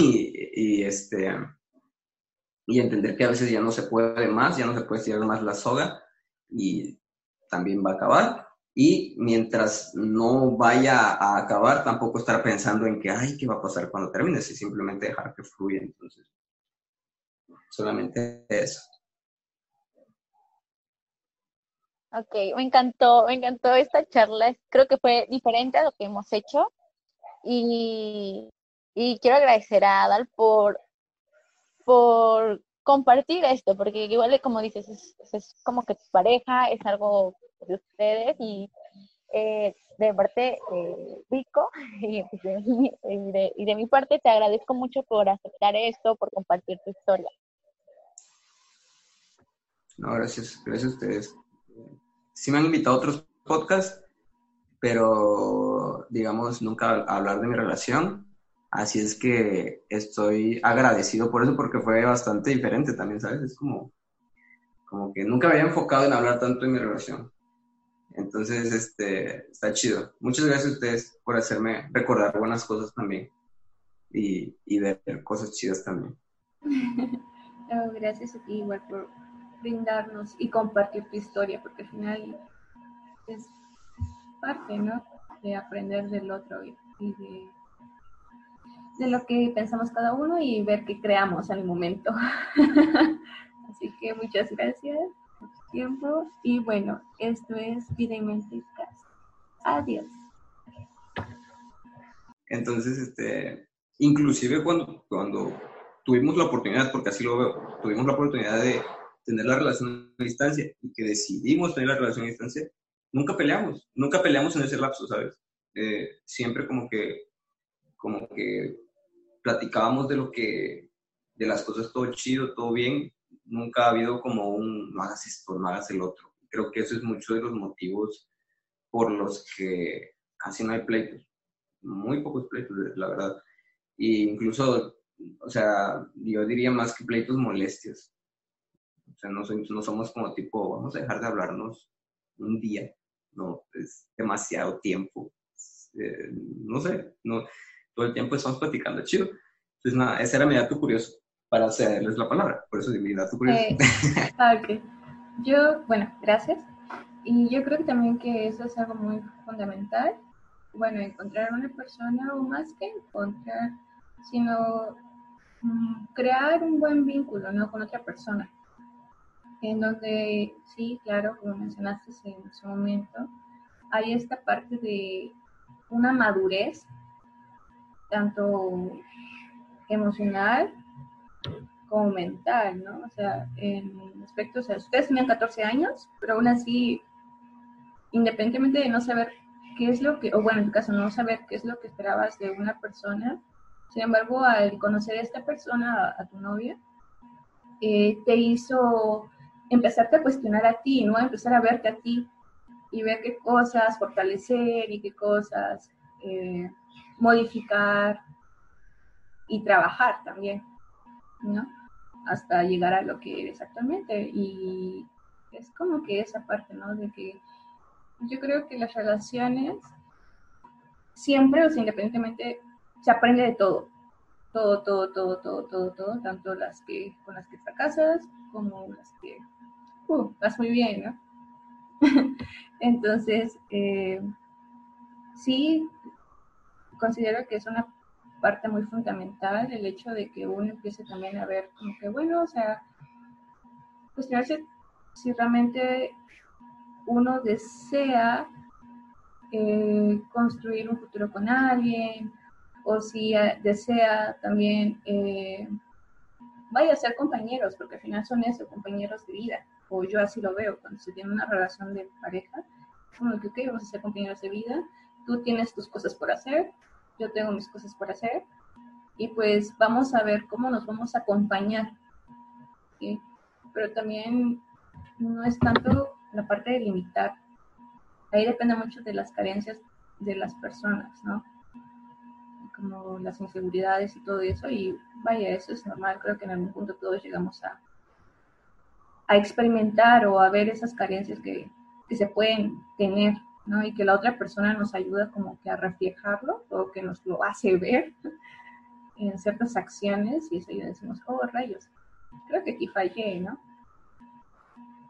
Y, este, y entender que a veces ya no se puede más, ya no se puede estirar más la soga y también va a acabar. Y mientras no vaya a acabar, tampoco estar pensando en que, ay, ¿qué va a pasar cuando termine? Si simplemente dejar que fluya. Entonces, solamente eso. Ok, me encantó, me encantó esta charla. Creo que fue diferente a lo que hemos hecho. Y, y quiero agradecer a Adal por, por compartir esto, porque igual como dices, es, como que tu pareja, es algo de ustedes y eh, de parte eh, Rico <laughs> y, de, y de mi parte te agradezco mucho por aceptar esto, por compartir tu historia. No, gracias, gracias a ustedes sí me han invitado a otros podcasts, pero digamos, nunca hablar de mi relación. Así es que estoy agradecido por eso porque fue bastante diferente también, ¿sabes? Es como, como que nunca me había enfocado en hablar tanto de mi relación. Entonces, este, está chido. Muchas gracias a ustedes por hacerme recordar buenas cosas también y, y ver cosas chidas también. <laughs> gracias a igual por brindarnos y compartir tu historia, porque al final es parte, ¿no? De aprender del otro y, de, de, lo que pensamos cada uno y ver qué creamos al momento. <laughs> Así que muchas gracias por tu tiempo y bueno, esto es Vida y Mente Adiós. Entonces, este, inclusive cuando, cuando tuvimos la oportunidad, porque así lo veo, tuvimos la oportunidad de tener la relación a distancia y que decidimos tener la relación a distancia, nunca peleamos, nunca peleamos en ese lapso, ¿sabes? Eh, siempre como que, como que platicábamos de lo que, de las cosas todo chido, todo bien, nunca ha habido como un no hagas esto, no hagas el otro. Creo que eso es mucho de los motivos por los que casi no hay pleitos, muy pocos pleitos, la verdad. E incluso, o sea, yo diría más que pleitos molestias. No, somos como tipo, vamos a dejar de hablarnos un día, no, es demasiado tiempo. Eh, no sé, no, todo el tiempo estamos platicando, chido. Entonces, nada, ese era mi dato curioso para hacerles la palabra, por eso es mi dato curioso. Eh, ah, ok. Yo, bueno, gracias. Y yo creo que también que eso es algo muy fundamental. Bueno, encontrar una persona o más que encontrar, sino mm, crear un buen vínculo, ¿no? Con otra persona. En donde, sí, claro, como mencionaste en su momento, hay esta parte de una madurez, tanto emocional como mental, ¿no? O sea, en aspectos, o sea, ustedes tenían 14 años, pero aún así, independientemente de no saber qué es lo que, o bueno, en tu caso, no saber qué es lo que esperabas de una persona, sin embargo, al conocer a esta persona, a, tu novia, eh, te hizo empezarte a cuestionar a ti, ¿no? Empezar a verte a ti y ver qué cosas fortalecer y qué cosas eh, modificar y trabajar también, ¿no? Hasta llegar a lo que eres actualmente. Y es como que esa parte, ¿no? De que yo creo que las relaciones siempre, o sea, independientemente, se aprende de todo. Todo, todo, todo, todo, todo, todo, tanto las que con las que fracasas como las que uh, vas muy bien, ¿no? <laughs> Entonces, eh, sí, considero que es una parte muy fundamental el hecho de que uno empiece también a ver como que, bueno, o sea, cuestionarse si realmente uno desea eh, construir un futuro con alguien o si eh, desea también, eh, vaya a ser compañeros, porque al final son eso, compañeros de vida, o yo así lo veo, cuando se tiene una relación de pareja, como que, ok, vamos a ser compañeros de vida, tú tienes tus cosas por hacer, yo tengo mis cosas por hacer y pues vamos a ver cómo nos vamos a acompañar. Pero también no es tanto la parte de limitar. Ahí depende mucho de las carencias de las personas, ¿no? Como las inseguridades y todo eso. Y vaya, eso es normal. Creo que en algún punto todos llegamos a, a experimentar o a ver esas carencias que, que se pueden tener ¿no? Y que la otra persona nos ayuda como que a reflejarlo o que nos lo hace ver <laughs> en ciertas acciones y eso ya decimos, oh, rayos, creo que aquí fallé, ¿no?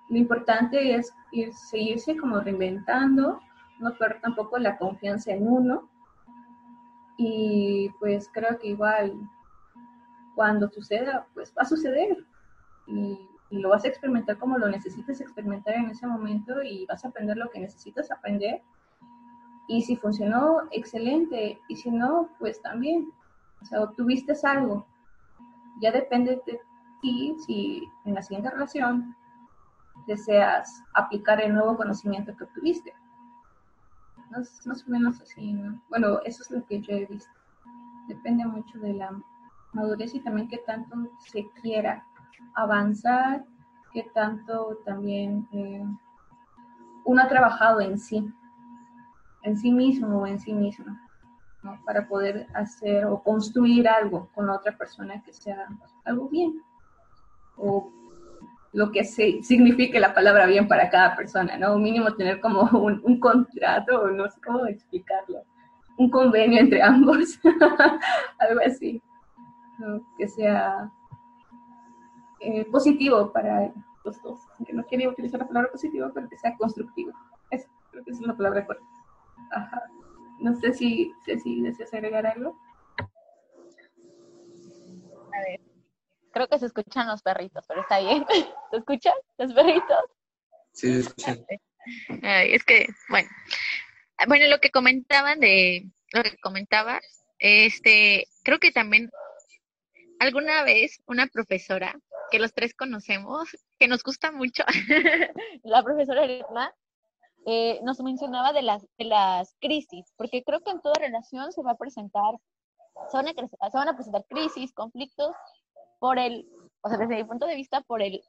Lo importante es ir, seguirse como reinventando, no perder tampoco la confianza en uno y pues creo que igual cuando suceda, pues va a suceder y lo vas a experimentar como lo necesites experimentar en ese momento y vas a aprender lo que necesitas aprender. Y si funcionó, excelente. Y si no, pues también. O sea, obtuviste algo. Ya depende de ti si en la siguiente relación deseas aplicar el nuevo conocimiento que obtuviste. Es más o menos así, ¿no? Bueno, eso es lo que yo he visto. Depende mucho de la madurez y también qué tanto se quiera avanzar, que tanto también eh, uno ha trabajado en sí, en sí mismo o en sí misma, para poder hacer o construir algo con otra persona que sea algo bien, o lo que signifique la palabra bien para cada persona, ¿no? mínimo tener como un, contrato, no sé cómo explicarlo, un convenio entre ambos, <laughs> algo así, que sea eh, positivo para los dos. No quería utilizar la palabra positivo, pero que sea constructivo. Eso, creo que es la palabra correcta. Ajá. No sé si, si deseas agregar algo. A ver, creo que se escuchan los perritos, pero está bien. <laughs> ¿Se escuchan los perritos? Sí, se escuchan. Ay, es que, bueno. Bueno, lo que comentaban de, lo que comentaba, este, creo que también alguna vez una profesora que los tres conocemos, que nos gusta mucho, <laughs> la profesora Elena, eh, nos mencionaba de las, de las crisis, porque creo que en toda relación se va a presentar, se van a, se van a presentar crisis, conflictos, por el o sea, desde mi punto de vista, por el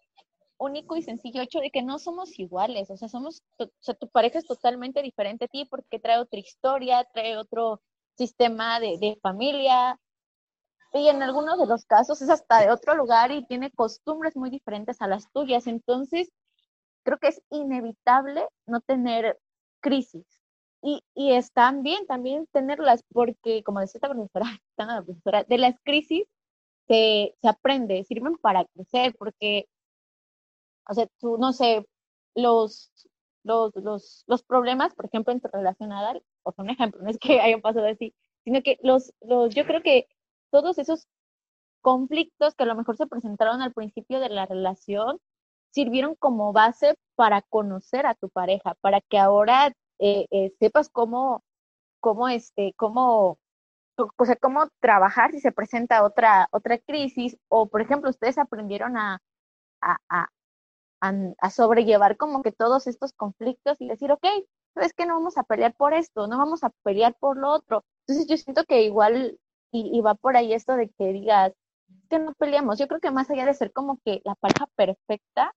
único y sencillo hecho de que no somos iguales, o sea, somos, o sea, tu pareja es totalmente diferente a ti porque trae otra historia, trae otro sistema de, de familia, y en algunos de los casos es hasta de otro lugar y tiene costumbres muy diferentes a las tuyas. Entonces, creo que es inevitable no tener crisis. Y, y están bien también tenerlas porque, como decía esta profesora, <laughs> esta profesora de las crisis se, se aprende, sirven para crecer, porque, o sea, tú, no sé, los, los, los, los problemas, por ejemplo, Adal, o sea, un ejemplo, no es que <laughs> hayan pasado así, sino que los, los, yo creo que todos esos conflictos que a lo mejor se presentaron al principio de la relación sirvieron como base para conocer a tu pareja, para que ahora eh, eh, sepas cómo, cómo, este, cómo, o sea, cómo trabajar si se presenta otra, otra crisis, o por ejemplo, ustedes aprendieron a, a, a, a sobrellevar como que todos estos conflictos y decir, ok, sabes que no vamos a pelear por esto, no vamos a pelear por lo otro. Entonces yo siento que igual y, va por ahí esto de que digas, que no peleamos. Yo creo que más allá de ser como que la pareja perfecta,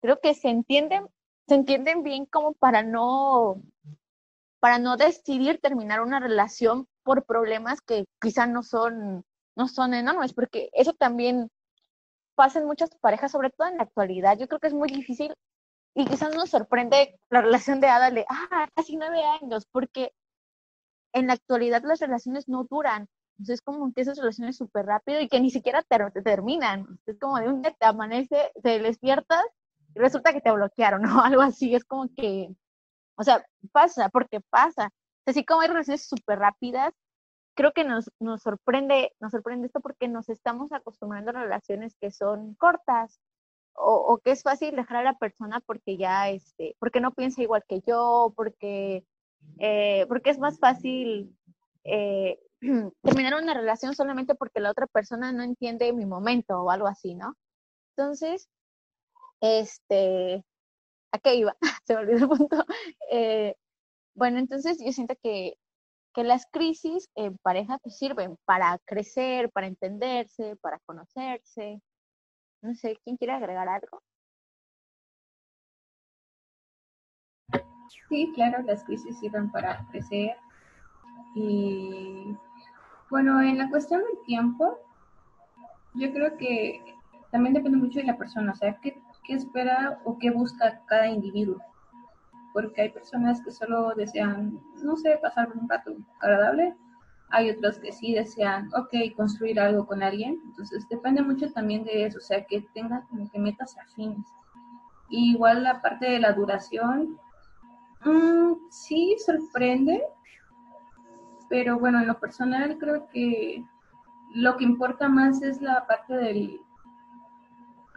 creo que se entienden, se entienden bien como para no, para no decidir terminar una relación por problemas que quizá no son, no son enormes, porque eso también pasa en muchas parejas, sobre todo en la actualidad. Yo creo que es muy difícil y quizás nos sorprende la relación de Ada de, ah, casi nueve años, porque en la actualidad las relaciones no duran. Entonces es como que esas relaciones súper rápido y que ni siquiera te, terminan. Es como de un día te amanece, te despiertas y resulta que te bloquearon o <laughs> algo así. Es como que, o sea, pasa, porque pasa. Así como hay relaciones súper rápidas, creo que nos, nos, sorprende, nos sorprende esto porque nos estamos acostumbrando a relaciones que son cortas o, o, que es fácil dejar a la persona porque ya, este, porque no piensa igual que yo, porque, eh, porque es más fácil eh, <clears throat> terminar una relación solamente porque la otra persona no entiende mi momento o algo así, ¿no? Entonces, este, ¿a qué iba? <laughs> Se me olvidó el punto. Eh, bueno, entonces yo siento que, que las crisis en pareja pues, sirven para crecer, para entenderse, para conocerse. No sé, ¿quién quiere agregar algo? Sí, claro, las crisis sirven para crecer y bueno, en la cuestión del tiempo, yo creo que también depende mucho de la persona, o sea, qué, qué espera o qué busca cada individuo. Porque hay personas que solo desean, no sé, pasar un rato agradable, hay otros que sí desean, ok, construir algo con alguien, entonces depende mucho también de eso, o sea, que tenga como que metas afines. igual la parte de la duración, mmm, sí sorprende, pero bueno, en lo personal creo que lo que importa más es la parte del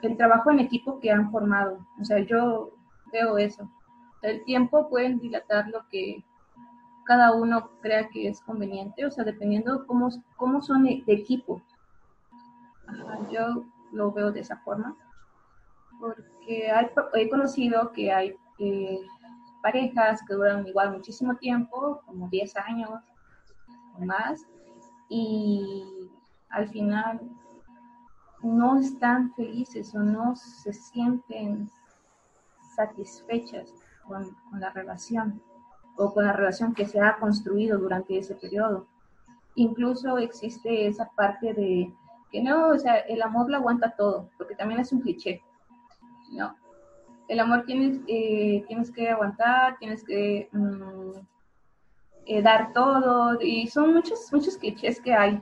el trabajo en equipo que han formado. O sea, yo veo eso. El tiempo pueden dilatar lo que cada uno crea que es conveniente, o sea, dependiendo cómo, cómo son de equipo. yo lo veo de esa forma, porque he conocido que hay eh, parejas que duran igual muchísimo tiempo, como 10 años, más y al final no están felices o no se sienten satisfechas con, la relación o con la relación que se ha construido durante ese periodo. Incluso existe esa parte de que no, o sea, el amor lo aguanta todo, porque también es un cliché, ¿no? El amor tienes, eh, tienes que aguantar, tienes que mm, eh, dar todo, y son muchos, muchos clichés que hay.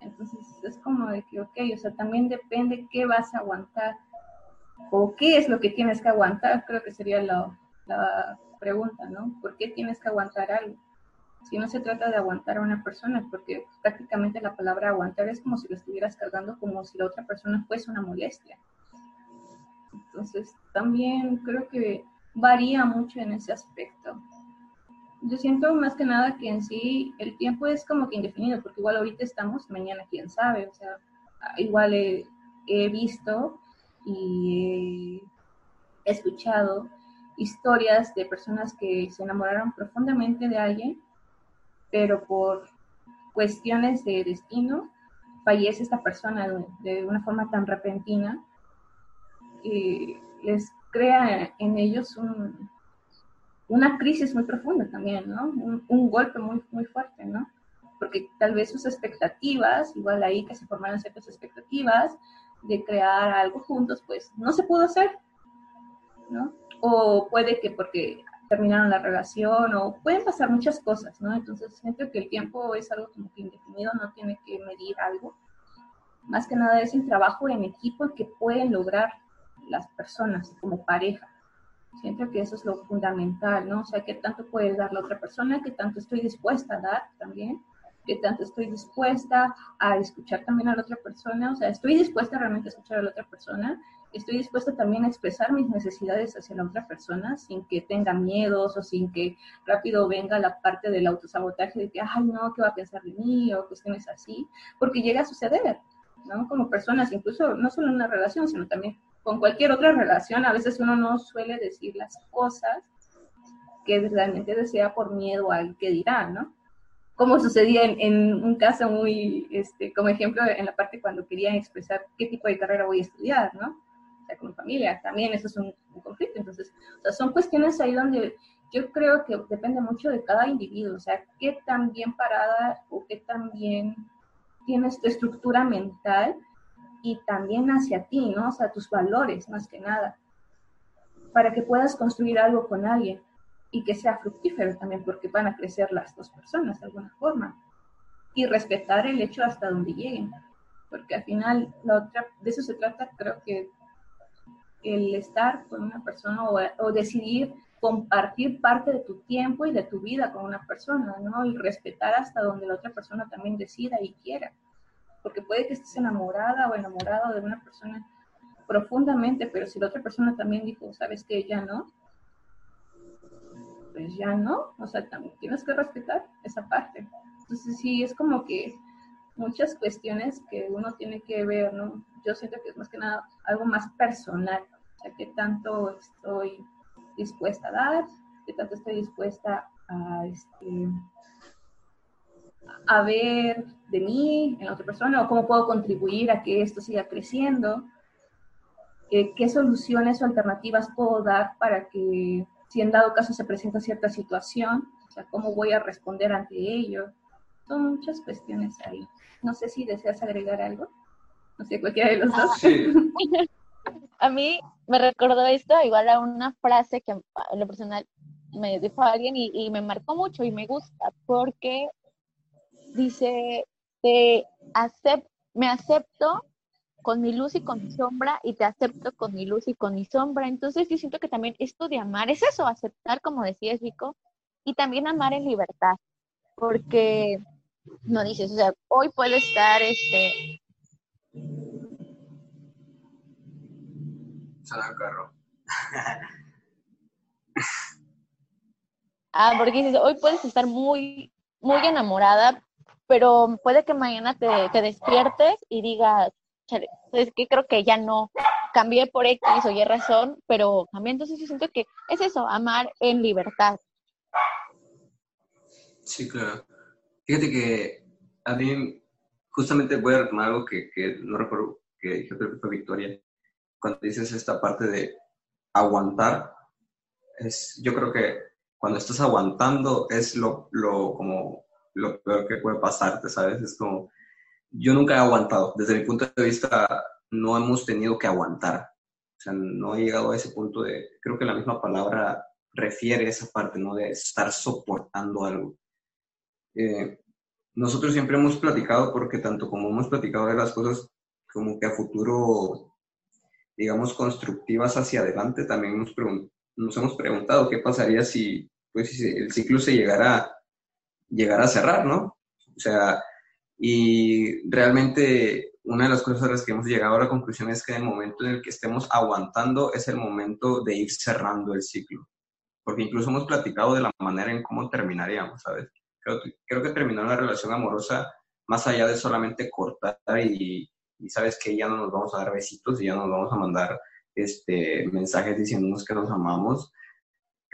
Entonces es como de que, ok, o sea, también depende qué vas a aguantar o qué es lo que tienes que aguantar, creo que sería la, la pregunta, ¿no? ¿Por qué tienes que aguantar algo? Si no se trata de aguantar a una persona, porque prácticamente la palabra aguantar es como si lo estuvieras cargando como si la otra persona fuese una molestia. Entonces, también creo que varía mucho en ese aspecto yo siento más que nada que en sí el tiempo es como que indefinido, porque igual ahorita estamos, mañana quién sabe, o sea, igual he, visto y he escuchado historias de personas que se enamoraron profundamente de alguien, pero por cuestiones de destino fallece esta persona de, una forma tan repentina, y les crea en ellos una crisis muy profunda también, ¿no? Un, golpe muy, muy fuerte, ¿no? Porque tal vez sus expectativas, igual ahí que se formaron ciertas expectativas de crear algo juntos, pues no se pudo hacer, ¿no? O puede que porque terminaron la relación o pueden pasar muchas cosas, ¿no? Entonces siento que el tiempo es algo como que indefinido, no tiene que medir algo. Más que nada es un trabajo en equipo que pueden lograr las personas como pareja. Siento que eso es lo fundamental, ¿no? O sea, qué tanto puede dar la otra persona, qué tanto estoy dispuesta a dar también, qué tanto estoy dispuesta a escuchar también a la otra persona, o sea, estoy dispuesta realmente a escuchar a la otra persona estoy dispuesta también a expresar mis necesidades hacia la otra persona sin que tenga miedos o sin que rápido venga la parte del autosabotaje de que, ay, no, ¿qué va a pensar de mí? o cuestiones así, porque llega a suceder, ¿no? Como personas, incluso no solo en una relación, sino también con cualquier otra relación, a veces uno no suele decir las cosas que realmente desea por miedo al que dirán, ¿no? Como sucedía en, en, un caso muy, este, como ejemplo, en la parte cuando querían expresar qué tipo de carrera voy a estudiar, ¿no? con familia, también eso es un, conflicto. Entonces, o sea, son cuestiones ahí donde yo creo que depende mucho de cada individuo, o sea, qué tan bien parada o qué tan bien tienes tu estructura mental y también hacia ti, ¿no? O sea, tus valores más que nada, para que puedas construir algo con alguien y que sea fructífero también, porque van a crecer las dos personas de alguna forma. Y respetar el hecho hasta donde lleguen, porque al final la otra, de eso se trata, creo que el estar con una persona o, decidir compartir parte de tu tiempo y de tu vida con una persona, ¿no? Y respetar hasta donde la otra persona también decida y quiera. Porque puede que estés enamorada o enamorado de una persona profundamente, pero si la otra persona también dijo, sabes que ya no, pues ya no, o sea, también tienes que respetar esa parte. Entonces sí, es como que muchas cuestiones que uno tiene que ver, ¿no? Yo siento que es más que nada algo más personal, o sea, qué tanto estoy dispuesta a dar, qué tanto estoy dispuesta a, este, a ver de mí en la otra persona o cómo puedo contribuir a que esto siga creciendo, eh, qué soluciones o alternativas puedo dar para que si en dado caso se presenta cierta situación, o sea, cómo voy a responder ante ello. Son muchas cuestiones ahí. No sé si deseas agregar algo. No sé, cualquiera de los dos. Sí. <laughs> a mí me recordó esto igual a una frase que en lo personal me dijo alguien y, me marcó mucho y me gusta porque dice, te me acepto con mi luz y con mi sombra y te acepto con mi luz y con mi sombra. Entonces yo siento que también esto de amar es eso, aceptar como decías Vico y también amar en libertad, porque no dices, o sea, hoy puede estar este carro. ah, porque dices, hoy puedes estar muy, muy enamorada, pero puede que mañana te, despiertes y digas, es que creo que ya no cambié por X o Y razón, pero también entonces yo siento que es eso, amar en libertad. Sí, claro. Fíjate que a mí justamente voy a retomar algo que, no recuerdo que dije, creo que fue Victoria, cuando dices esta parte de aguantar, es, yo creo que cuando estás aguantando es lo, lo, como, lo peor que puede pasarte, ¿sabes? Es como, yo nunca he aguantado, desde mi punto de vista no hemos tenido que aguantar, o sea, no he llegado a ese punto de, creo que la misma palabra refiere a esa parte, ¿no? De estar soportando algo. Eh, nosotros siempre hemos platicado, porque tanto como hemos platicado de las cosas como que a futuro digamos, constructivas hacia adelante, también nos, hemos preguntado qué pasaría si, pues, si el ciclo se llegara, llegara a cerrar, ¿no? O sea, y realmente una de las cosas a las que hemos llegado a la conclusión es que el momento en el que estemos aguantando es el momento de ir cerrando el ciclo. Porque incluso hemos platicado de la manera en cómo terminaríamos, ¿sabes? Creo, creo que terminar una relación amorosa, más allá de solamente cortar y, y sabes que ya no nos vamos a dar besitos y ya nos vamos a mandar este, mensajes diciéndonos que nos amamos.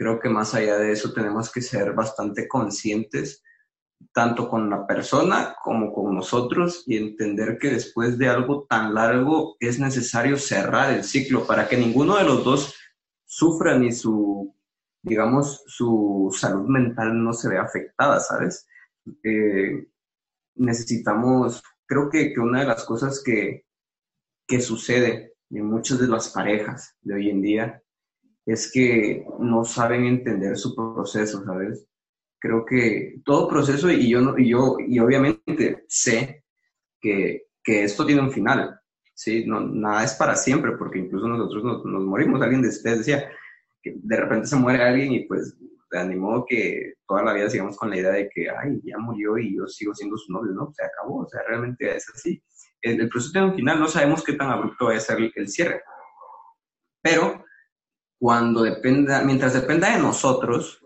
Creo que más allá de eso tenemos que ser bastante conscientes tanto con la persona como con nosotros y entender que después de algo tan largo es necesario cerrar el ciclo para que ninguno de los dos sufra ni su, digamos, su salud mental no se vea afectada, ¿sabes? Eh, necesitamos, creo que, que, una de las cosas que, que sucede en muchas de las parejas de hoy en día es que no saben entender su proceso, ¿sabes? Creo que todo proceso, y yo, y yo y obviamente sé que, que, esto tiene un final, ¿sí? No, nada es para siempre, porque incluso nosotros nos, nos morimos. Alguien de ustedes decía que de repente se muere alguien y pues te animó que toda la vida sigamos con la idea de que, ay, ya murió y yo sigo siendo su novio, ¿no? Se acabó, o sea, realmente es así. El, proceso tiene un final, no sabemos qué tan abrupto va a ser el cierre. Pero cuando dependa, mientras dependa de nosotros,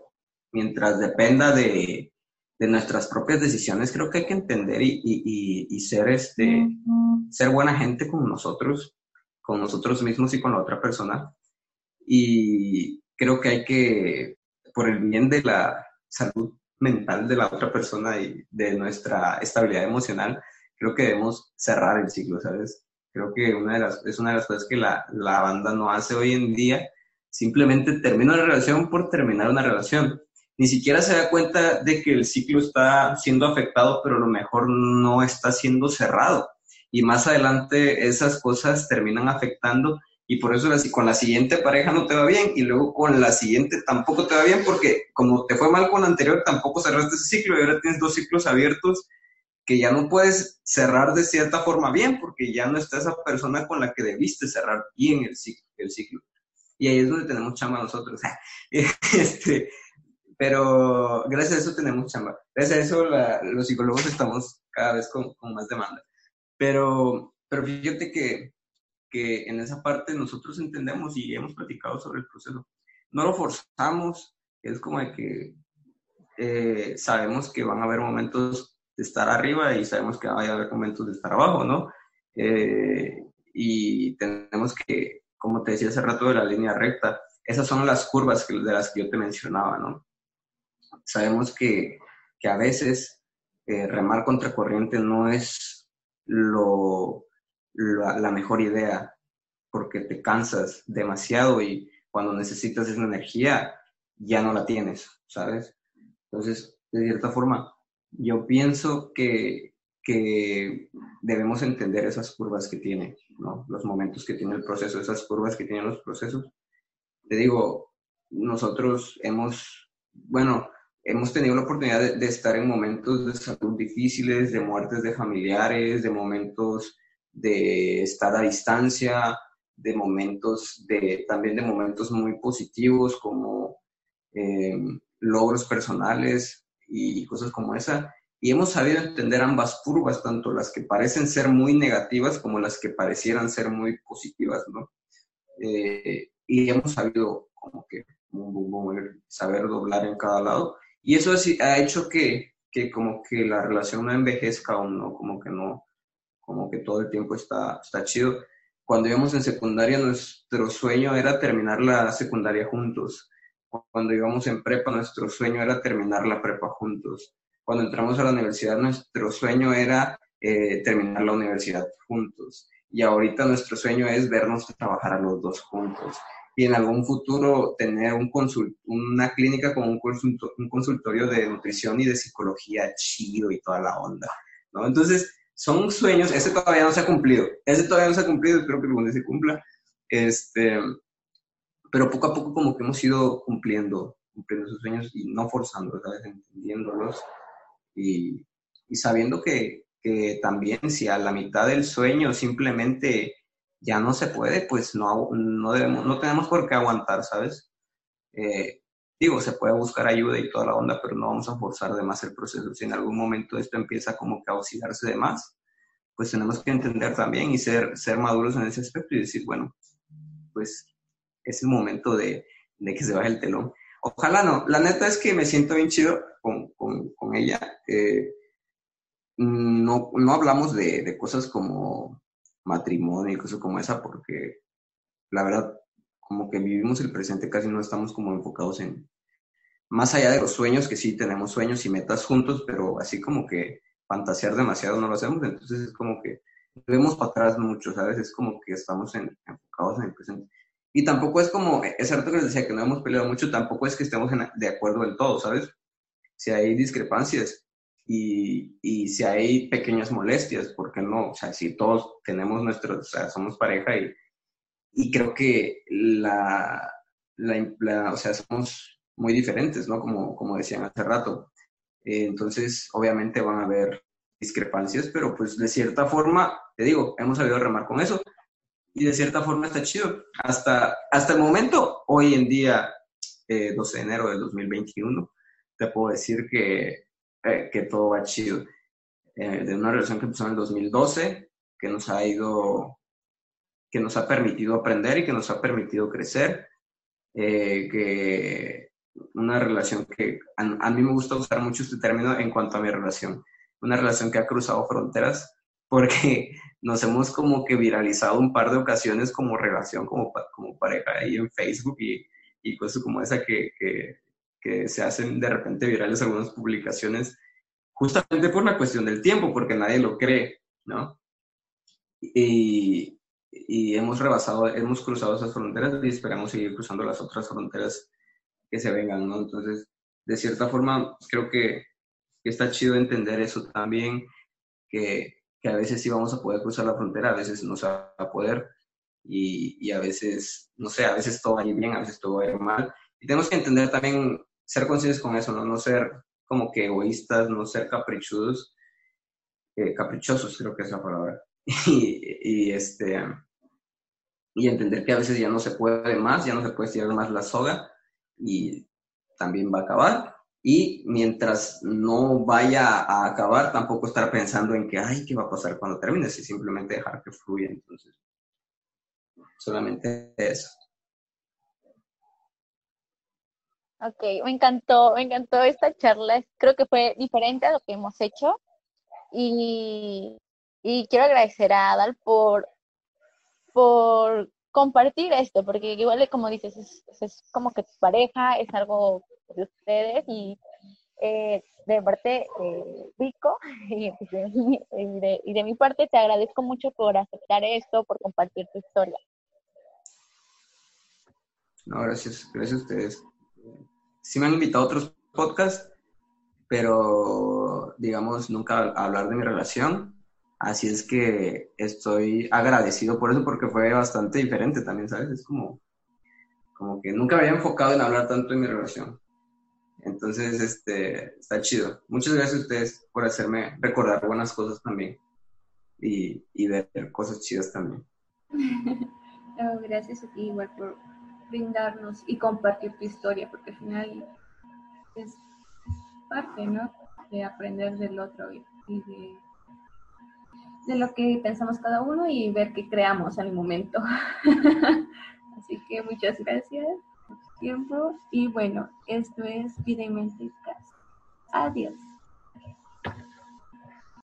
mientras dependa de, de nuestras propias decisiones, creo que hay que entender y, y, y, ser, este, ser buena gente con nosotros, con nosotros mismos y con la otra persona. Y creo que hay que, por el bien de la salud mental de la otra persona y de nuestra estabilidad emocional, creo que debemos cerrar el ciclo, ¿sabes? Creo que una de las, es una de las cosas que la, la banda no hace hoy en día Simplemente termina una relación por terminar una relación. Ni siquiera se da cuenta de que el ciclo está siendo afectado, pero a lo mejor no está siendo cerrado. Y más adelante esas cosas terminan afectando y por eso con la siguiente pareja no te va bien y luego con la siguiente tampoco te va bien porque como te fue mal con la anterior tampoco cerraste ese ciclo y ahora tienes dos ciclos abiertos que ya no puedes cerrar de cierta forma bien porque ya no está esa persona con la que debiste cerrar bien el. El ciclo y ahí es donde tenemos chamba nosotros. <laughs> este, pero gracias a eso tenemos chamba. Gracias a eso los psicólogos estamos cada vez con, con, más demanda. Pero, pero fíjate que, que en esa parte nosotros entendemos y hemos platicado sobre el proceso. No lo forzamos, es como de que eh, sabemos que van a haber momentos de estar arriba y sabemos que va a haber momentos de estar abajo, ¿no? Eh, y tenemos que como te decía hace rato, de la línea recta. Esas son las curvas de las que yo te mencionaba, ¿no? Sabemos que, que a veces eh, remar contra corriente no es lo, la, la mejor idea, porque te cansas demasiado y cuando necesitas esa energía ya no la tienes, ¿sabes? Entonces, de cierta forma, yo pienso que, que debemos entender esas curvas que tiene, Los momentos que tiene el proceso, esas curvas que tienen los procesos. Te digo, nosotros hemos, bueno, hemos tenido la oportunidad de, de, estar en momentos de salud difíciles, de muertes de familiares, de momentos de estar a distancia, de momentos de, también de momentos muy positivos como eh, logros personales y cosas como esa y hemos sabido entender ambas curvas, tanto las que parecen ser muy negativas como las que parecieran ser muy positivas, ¿no? Eh, y hemos sabido como que saber doblar en cada lado. Y eso ha hecho que, que como que la relación no envejezca o no, como que no, como que todo el tiempo está, está chido. Cuando íbamos en secundaria, nuestro sueño era terminar la secundaria juntos. Cuando íbamos en prepa, nuestro sueño era terminar la prepa juntos cuando entramos a la universidad, nuestro sueño era eh, terminar la universidad juntos. Y ahorita nuestro sueño es vernos trabajar a los dos juntos. Y en algún futuro tener un consult una clínica con un, un consultorio de nutrición y de psicología chido y toda la onda. ¿no? Entonces, son sueños, ese todavía no se ha cumplido, ese todavía no se ha cumplido, espero que algún se cumpla, este, pero poco a poco como que hemos ido cumpliendo, cumpliendo esos sueños y no forzando, ¿sabes? entendiéndolos y, sabiendo que, también si a la mitad del sueño simplemente ya no se puede, pues no, no, debemos, no tenemos por qué aguantar, ¿sabes? Eh, digo, se puede buscar ayuda y toda la onda, pero no vamos a forzar de más el proceso. Si en algún momento esto empieza como que a oscilarse de más, pues tenemos que entender también y ser, ser maduros en ese aspecto y decir, bueno, pues es el momento de, de que se baje el telón. Ojalá no. La neta es que me siento bien chido con, con, ella. Eh, no, no hablamos de, de, cosas como matrimonio y cosas como esa porque la verdad como que vivimos el presente, casi no estamos como enfocados en, más allá de los sueños, que sí tenemos sueños y metas juntos, pero así como que fantasear demasiado no lo hacemos, entonces es como que vemos para atrás mucho, ¿sabes? Es como que estamos enfocados en el presente. Y tampoco es como, es cierto que les decía que no hemos peleado mucho, tampoco es que estemos de acuerdo en todo, ¿sabes? Si hay discrepancias y, y si hay pequeñas molestias, ¿por qué no? O sea, si todos tenemos nuestros, o sea, somos pareja y, y creo que la, la, o sea, somos muy diferentes, ¿no? Como, como decían hace rato. Eh, entonces, obviamente van a haber discrepancias, pero pues de cierta forma, te digo, hemos sabido remar con eso y de cierta forma está chido. Hasta, hasta el momento, hoy en día, 12 eh, de enero del 2021, te puedo decir que, eh, que todo va chido. de una relación que empezó en el 2012, que nos ha ido, que nos ha permitido aprender y que nos ha permitido crecer, que una relación que a, mí me gusta usar mucho este término en cuanto a mi relación, una relación que ha cruzado fronteras porque nos hemos como que viralizado un par de ocasiones como relación, como, como pareja ahí en Facebook y, y cosas como esa que, que, que, se hacen de repente virales algunas publicaciones justamente por la cuestión del tiempo, porque nadie lo cree, ¿no? Y, y hemos rebasado, hemos cruzado esas fronteras y esperamos seguir cruzando las otras fronteras que se vengan, ¿no? Entonces, de cierta forma, creo que, está chido entender eso también, que, que, a veces sí vamos a poder cruzar la frontera, a veces no se va a poder, y, y, a veces, no sé, a veces todo va a ir bien, a veces todo va a ir mal. Y tenemos que entender también, ser conscientes con eso, ¿no? No ser como que egoístas, no ser caprichudos, eh, caprichosos creo que es la palabra. <laughs> Y, y, este, y entender que a veces ya no se puede más, ya no se puede estirar más la soga y también va a acabar. Y mientras no vaya a acabar, tampoco estar pensando en que, ay, ¿qué va a pasar cuando termine? Si simplemente dejar que fluya. Entonces, solamente eso. Ok, me encantó, me encantó esta charla. Creo que fue diferente a lo que hemos hecho. Y, y quiero agradecer a Adal por, por compartir esto, porque igual como dices, es, como que tu pareja, es algo de ustedes y eh, de parte eh, Rico <laughs> y, de, y de mi parte te agradezco mucho por aceptar esto, por compartir tu historia. No, gracias, gracias a ustedes. Sí me han invitado a otros podcasts, pero digamos, nunca a hablar de mi relación. Así es que estoy agradecido por eso porque fue bastante diferente también, ¿sabes? Es como, como que nunca me había enfocado en hablar tanto de mi relación. Entonces, este, está chido. Muchas gracias a ustedes por hacerme recordar buenas cosas también y, y ver cosas chidas también. <laughs> gracias a ti igual por brindarnos y compartir tu historia, porque al final es parte, ¿no? De aprender del otro y de de lo que pensamos cada uno y ver qué creamos el momento. <laughs> Así que muchas gracias tiempo y bueno, esto es Vida y Mente. Adiós.